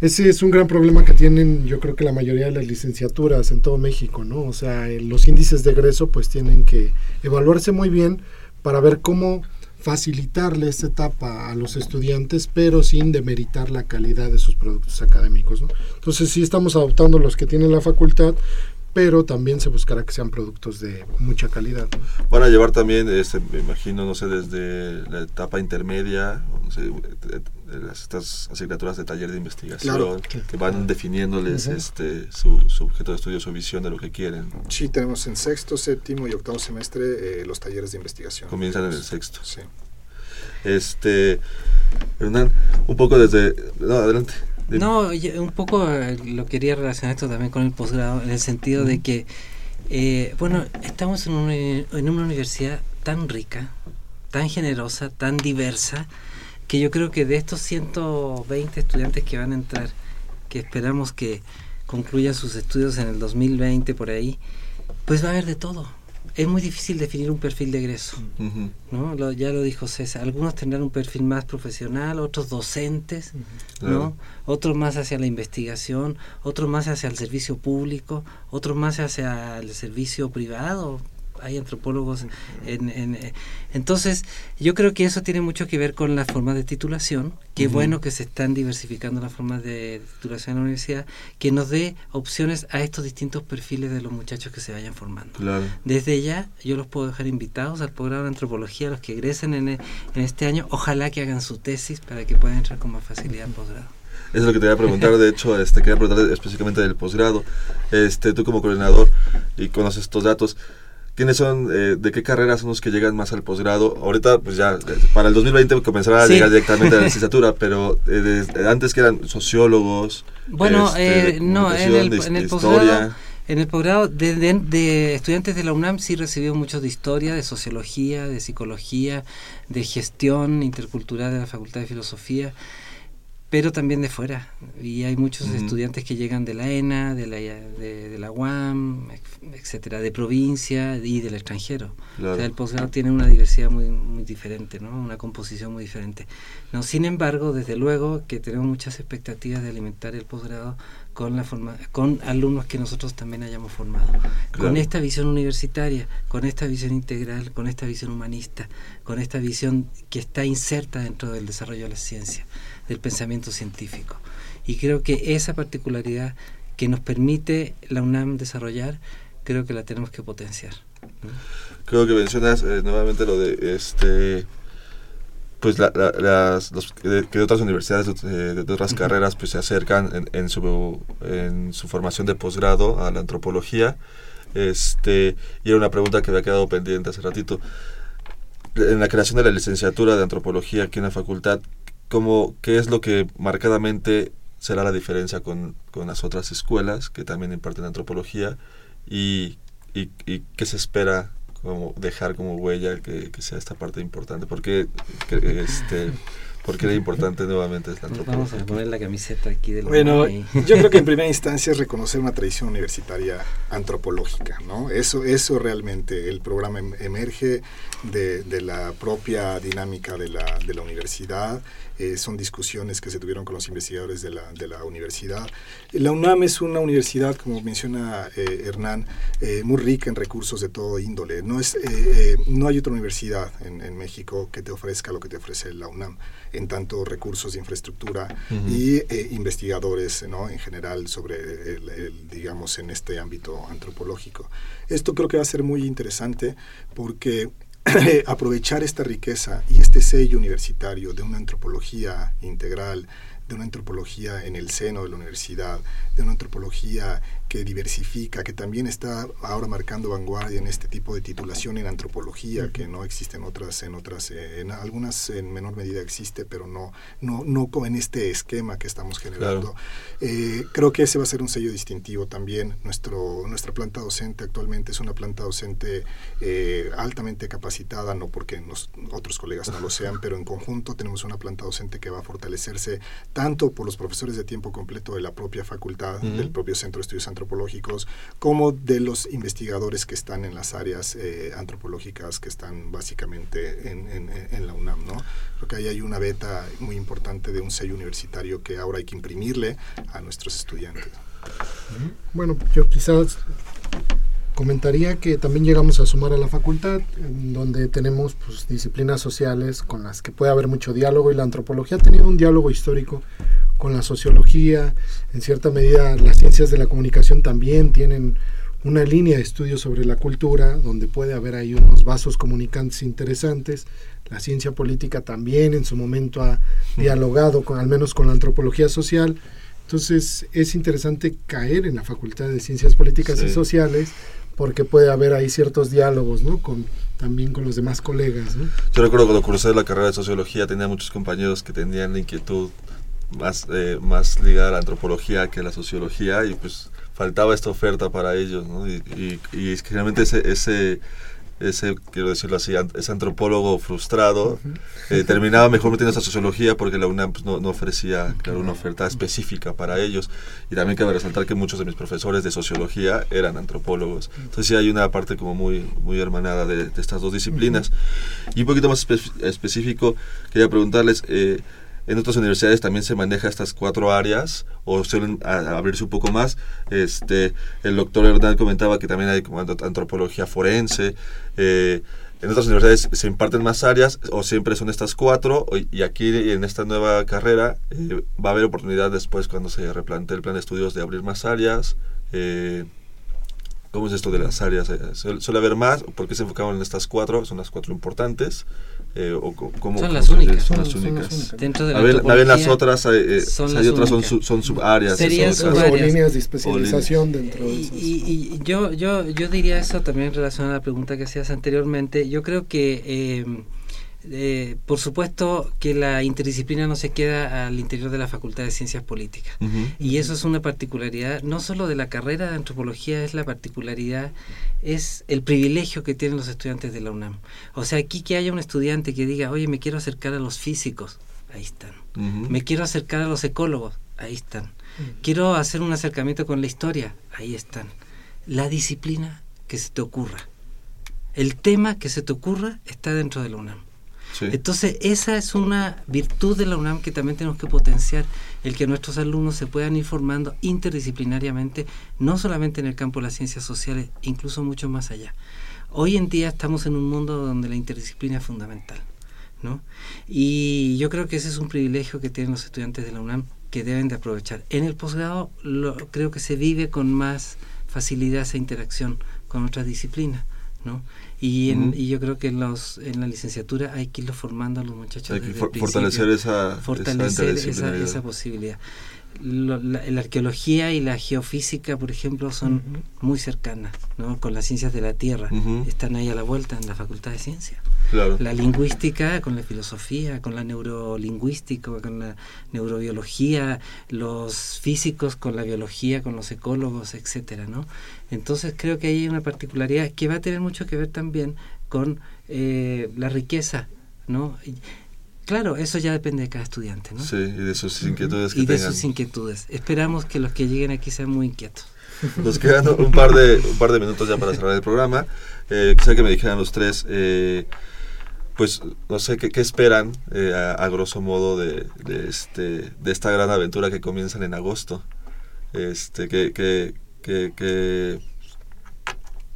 Ese es un gran problema que tienen, yo creo que la mayoría de las licenciaturas en todo México, ¿no? O sea, los índices de egreso pues tienen que evaluarse muy bien para ver cómo facilitarle esta etapa a los estudiantes, pero sin demeritar la calidad de sus productos académicos. ¿no? Entonces sí estamos adoptando los que tienen la facultad, pero también se buscará que sean productos de mucha calidad. Van a llevar también, este, me imagino, no sé, desde la etapa intermedia, no sé, estas asignaturas de taller de investigación que van definiéndoles este, su, objeto de estudio, su visión de lo que quieren. Sí, tenemos en sexto, séptimo y octavo semestre eh, los talleres de investigación. Comienzan en el sexto. Sí. Este, Hernán, un poco desde... No, adelante. No, un poco eh, lo quería relacionar esto también con el posgrado, en el sentido de que, eh, bueno, estamos en una, en una universidad tan rica, tan generosa, tan diversa, que yo creo que de estos 120 estudiantes que van a entrar, que esperamos que concluyan sus estudios en el 2020 por ahí, pues va a haber de todo es muy difícil definir un perfil de egreso. ¿no? ya lo dijo César. Algunos tendrán un perfil más profesional, otros docentes, ¿no? otros más hacia la investigación, otros más hacia el servicio público, otros más hacia el servicio privado, hay antropólogos en, en, entonces yo creo que eso tiene mucho que ver con la forma de titulación qué bueno que se están diversificando las formas de titulación en la universidad que nos dé opciones a estos distintos perfiles de los muchachos que se vayan formando. Desde ya yo los puedo dejar invitados al programa de antropología los que egresen en, en este año. Ojalá que hagan su tesis para que puedan entrar con más facilidad en posgrado. Eso es lo que te voy a preguntar, de hecho, este, quería preguntar específicamente del posgrado. Este, tú como coordinador y conoces estos datos, ¿Quiénes son, eh, de qué carreras son los que llegan más al posgrado? Ahorita, pues ya, eh, para el 2020 comenzará a llegar directamente a la (laughs) licenciatura, pero eh, antes que eran sociólogos. Bueno, este, no, en el, en el posgrado. En el posgrado de, de, estudiantes de la UNAM sí recibió muchos de historia, de sociología, de psicología, de gestión intercultural de la Facultad de Filosofía pero también de fuera. Y hay muchos estudiantes que llegan de la ENA, de la, de, la UAM, etcétera, de provincia y del extranjero. O sea, el posgrado tiene una diversidad muy, muy diferente, ¿no? una composición muy diferente. No, sin embargo, desde luego que tenemos muchas expectativas de alimentar el posgrado con, la forma, con alumnos que nosotros también hayamos formado. Con esta visión universitaria, con esta visión integral, con esta visión humanista, con esta visión que está inserta dentro del desarrollo de la ciencia del pensamiento científico. Y creo que esa particularidad que nos permite la UNAM desarrollar, creo que la tenemos que potenciar. Creo que mencionas eh, nuevamente lo de este pues las los, que de otras universidades eh, de, otras carreras pues se acercan en, en, su en su formación de posgrado a la antropología este y era una pregunta que había quedado pendiente hace ratito en la creación de la licenciatura de antropología aquí en la facultad como qué es lo que marcadamente será la diferencia con, las otras escuelas que también imparten antropología y, y, y qué se espera como dejar como huella que, sea esta parte importante porque este porque era importante nuevamente la antropología. Vamos a poner la camiseta aquí de Bueno, (laughs) yo creo que en primera instancia es reconocer una tradición universitaria antropológica, ¿no? Eso, eso realmente, el programa em, emerge de, de la propia dinámica de la, de la universidad, eh, son discusiones que se tuvieron con los investigadores de la, de la universidad. La UNAM es una universidad, como menciona eh, Hernán, eh, muy rica en recursos de todo índole. No, es, no hay otra universidad en, en, México que te ofrezca lo que te ofrece la UNAM, en tanto recursos de infraestructura y investigadores ¿no? en general sobre, el, digamos, en este ámbito antropológico. Esto creo que va a ser muy interesante porque aprovechar esta riqueza y este sello universitario de una antropología integral, de una antropología en el seno de la universidad, de una antropología que diversifica, que también está ahora marcando vanguardia en este tipo de titulación en antropología, que no existen otras, en otras, eh, en algunas en menor medida existe, pero no, no, no en este esquema que estamos generando. Eh, creo que ese va a ser un sello distintivo también. Nuestro, nuestra planta docente actualmente es una planta docente eh, altamente capacitada, no porque otros colegas no lo sean, (laughs) pero en conjunto tenemos una planta docente que va a fortalecerse tanto por los profesores de tiempo completo de la propia facultad, del propio Centro de Estudios antropológicos, como de los investigadores que están en las áreas eh, antropológicas que están básicamente en, la UNAM. ¿no? Creo que ahí hay una beta muy importante de un sello universitario que ahora hay que imprimirle a nuestros estudiantes. Bueno, yo quizás comentaría que también llegamos a sumar a la facultad, en donde tenemos pues, disciplinas sociales con las que puede haber mucho diálogo y la antropología ha tenido un diálogo histórico con la sociología, en cierta medida las ciencias de la comunicación también tienen una línea de estudio sobre la cultura, donde puede haber ahí unos vasos comunicantes interesantes. La ciencia política también en su momento ha dialogado con, al menos con la antropología social. Entonces es interesante caer en la Facultad de Ciencias Políticas y Sociales porque puede haber ahí ciertos diálogos, ¿no? Con, también con los demás colegas, ¿no? Yo recuerdo cuando cursé la carrera de sociología tenía muchos compañeros que tenían la inquietud más, eh, más ligada a la antropología que a la sociología y pues faltaba esta oferta para ellos, ¿no? Y, y, y generalmente ese, ese, ese, quiero decirlo así, ese antropólogo frustrado eh, terminaba mejor metiéndose a sociología porque la UNAM pues, no, no, ofrecía, claro, una oferta específica para ellos. Y también cabe resaltar que muchos de mis profesores de sociología eran antropólogos. Entonces sí hay una parte como muy, muy hermanada de, de estas dos disciplinas. Y un poquito más espe específico, quería preguntarles... Eh, en otras universidades también se maneja estas cuatro áreas o suelen abrirse un poco más. Este, el doctor Hernán comentaba que también hay como antropología forense. Eh, en otras universidades se imparten más áreas o siempre son estas cuatro y aquí en esta nueva carrera eh, va a haber oportunidad después cuando se replantee el plan de estudios de abrir más áreas. Eh, ¿Cómo es esto de las áreas? ¿Suele haber más? ¿Por qué se enfocaron en estas cuatro? Son las cuatro importantes. Eh, o cómo, son, las únicas. son las únicas. Dentro de la a, ver, a ver, las otras, eh, son hay otras son, son subáreas. Serían subáreas. O líneas de especialización dentro de esas. Y, y, yo, yo, yo diría eso también en relación a la pregunta que hacías anteriormente. Yo creo que... Eh, eh, por supuesto que la interdisciplina no se queda al interior de la Facultad de Ciencias Políticas. Uh -huh. Y eso es una particularidad, no solo de la carrera de antropología, es la particularidad, es el privilegio que tienen los estudiantes de la UNAM. O sea, aquí que haya un estudiante que diga, oye, me quiero acercar a los físicos, ahí están. Uh -huh. Me quiero acercar a los ecólogos, ahí están. Uh -huh. Quiero hacer un acercamiento con la historia, ahí están. La disciplina que se te ocurra. El tema que se te ocurra está dentro de la UNAM. Entonces, esa es una virtud de la UNAM que también tenemos que potenciar, el que nuestros alumnos se puedan ir formando interdisciplinariamente, no solamente en el campo de las ciencias sociales, incluso mucho más allá. Hoy en día estamos en un mundo donde la interdisciplina es fundamental, ¿no? Y yo creo que ese es un privilegio que tienen los estudiantes de la UNAM que deben de aprovechar. En el posgrado creo que se vive con más facilidad esa interacción con otras disciplinas, ¿no? Y, en, uh -huh. y, yo creo que en, los, en la licenciatura hay que irlo formando a los muchachos. Hay que for fortalecer esa, fortalecer esa, esa, esa posibilidad. Lo, la, la, arqueología y la geofísica, por ejemplo, son uh -huh. muy cercanas, ¿no? Con las ciencias de la Tierra. Uh -huh. Están ahí a la vuelta en la Facultad de Ciencias. Claro. La lingüística con la filosofía, con la neurolingüística, con la neurobiología, los físicos con la biología, con los ecólogos, etcétera, ¿no? Entonces creo que hay una particularidad que va a tener mucho que ver también con eh, la riqueza, ¿no? Y, Claro, eso ya depende de cada estudiante, ¿no? Sí, y de sus inquietudes que Y de tengan. sus inquietudes. Esperamos que los que lleguen aquí sean muy inquietos. (laughs) Nos quedan un par de, un par de minutos ya para cerrar el programa. Eh, quisiera que me dijeran los tres, eh, pues, no sé, ¿qué, qué esperan eh, a, a, grosso modo de, de, este, de esta gran aventura que comienzan en agosto? Este, que, que, que, que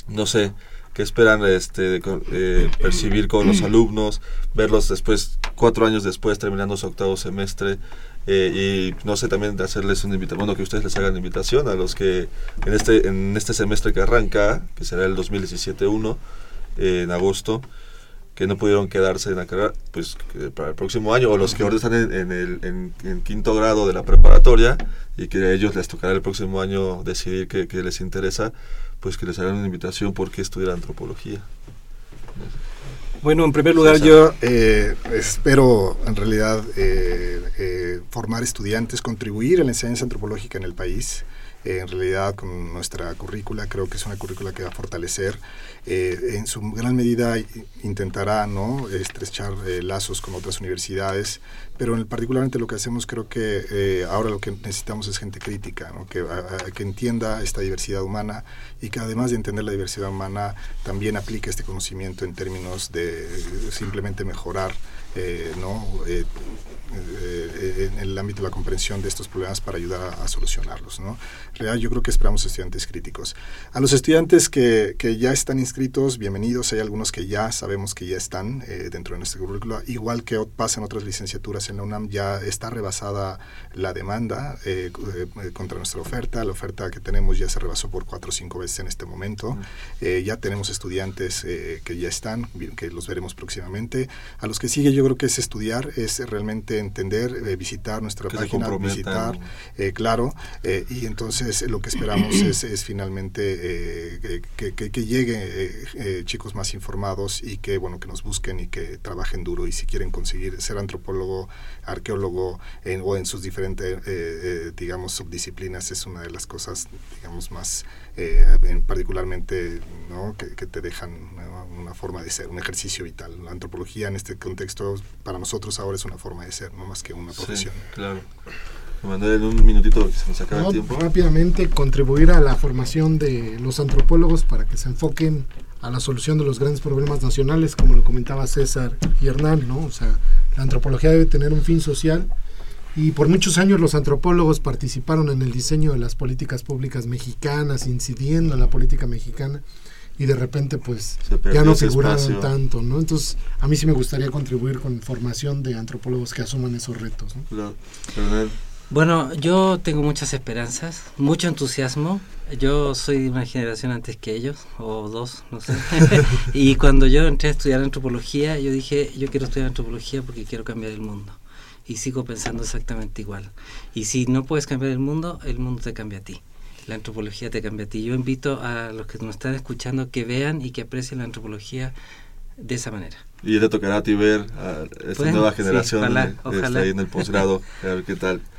no sé, qué esperan este, de, eh, percibir con los alumnos, verlos después, cuatro años después, terminando su octavo semestre, eh, y no sé, también hacerles una invitación, bueno, que ustedes les hagan invitación a los que en este, en este semestre que arranca, que será el 2017-1, eh, en agosto, que no pudieron quedarse en la carrera, pues para el próximo año, o los que ahora están en, en el quinto grado de la preparatoria y que a ellos les tocará el próximo año decidir qué les interesa, pues que les hagan una invitación porque estudiar antropología. Bueno, en primer lugar yo eh, espero en realidad eh, eh, formar estudiantes, contribuir a la enseñanza antropológica en el país. En realidad con nuestra currícula creo que es una currícula que va a fortalecer eh, en su gran medida intentará ¿no? estrechar eh, lazos con otras universidades, pero en particularmente lo que hacemos creo que eh, ahora lo que necesitamos es gente crítica, ¿no? que, a, que entienda esta diversidad humana y que además de entender la diversidad humana también aplique este conocimiento en términos de simplemente mejorar ¿no? en el ámbito de la comprensión de estos problemas para ayudar a, a solucionarlos. ¿no? En realidad yo creo que esperamos estudiantes críticos. A los estudiantes que, que ya están inscritos, bienvenidos. Hay algunos que ya sabemos que ya están eh, dentro de nuestra currícula. Igual que pasa en otras licenciaturas en la UNAM, ya está rebasada la demanda eh, eh, contra nuestra oferta. La oferta que tenemos ya se rebasó por cuatro o cinco veces en este momento. ya tenemos estudiantes que ya están, que los veremos próximamente. A los que sigue yo creo que es estudiar, es realmente entender, visitar nuestra página, visitar, claro, y entonces lo que esperamos es, es finalmente que, que, que, llegue chicos más informados y que bueno que nos busquen y que trabajen duro y si quieren conseguir ser antropólogo, arqueólogo o en sus diferentes, eh, eh, digamos, subdisciplinas es una de las cosas, digamos, más eh, particularmente ¿no? que, te dejan una forma de ser, un ejercicio vital. La antropología en este contexto para nosotros ahora es una forma de ser, no más que una profesión. claro. Manuel, en un minutito que se nos acaba el tiempo. Rápidamente contribuir a la formación de los antropólogos para que se enfoquen a la solución de los grandes problemas nacionales, como lo comentaba César y Hernán, ¿no? O sea, la antropología debe tener un fin social y por muchos años los antropólogos participaron en el diseño de las políticas públicas mexicanas, incidiendo en la política mexicana y de repente pues ya no figuraron tanto, ¿no? Entonces a mí sí me gustaría contribuir con formación de antropólogos que asuman esos retos. ¿no? Bueno, yo tengo muchas esperanzas, mucho entusiasmo. Yo soy de una generación antes que ellos, o dos, no sé. (laughs) y cuando yo entré a estudiar antropología, yo dije, yo quiero estudiar antropología porque quiero cambiar el mundo. Y sigo pensando exactamente igual. Y si no puedes cambiar el mundo, el mundo te cambia a ti. La antropología te cambia a ti. Yo invito a los que nos están escuchando que vean y que aprecien la antropología de esa manera. Y te tocará a ti ver a esta nueva generación Está ahí en el posgrado, a ver qué tal. (laughs)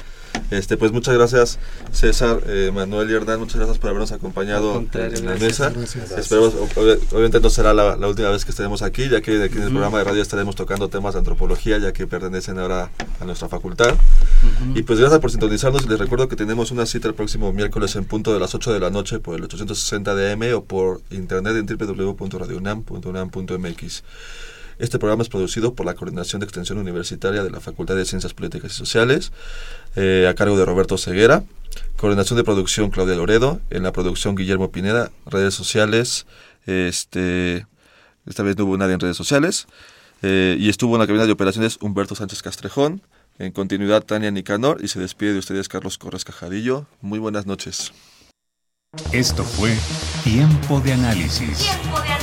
Este, pues muchas gracias César, eh, Manuel y Hernán, muchas gracias por habernos acompañado en la mesa. Esperemos, obviamente no será la, última vez que estaremos aquí, ya que aquí en el programa de radio estaremos tocando temas de antropología, ya que pertenecen ahora a nuestra facultad. Y pues gracias por sintonizarnos. Les recuerdo que tenemos una cita el próximo miércoles en punto de las 8 de la noche por el 860 DM o por internet en www.radiounam.unam.mx. Este programa es producido por la Coordinación de Extensión Universitaria de la Facultad de Ciencias Políticas y Sociales, eh, a cargo de Roberto Ceguera. Coordinación de producción Claudia Loredo, en la producción Guillermo Pineda, redes sociales, este, esta vez no hubo nadie en redes sociales, eh, y estuvo en la cabina de operaciones Humberto Sánchez Castrejón, en continuidad Tania Nicanor, y se despide de ustedes Carlos Corres Cajadillo. Muy buenas noches. Esto fue Tiempo de Análisis. Tiempo de Análisis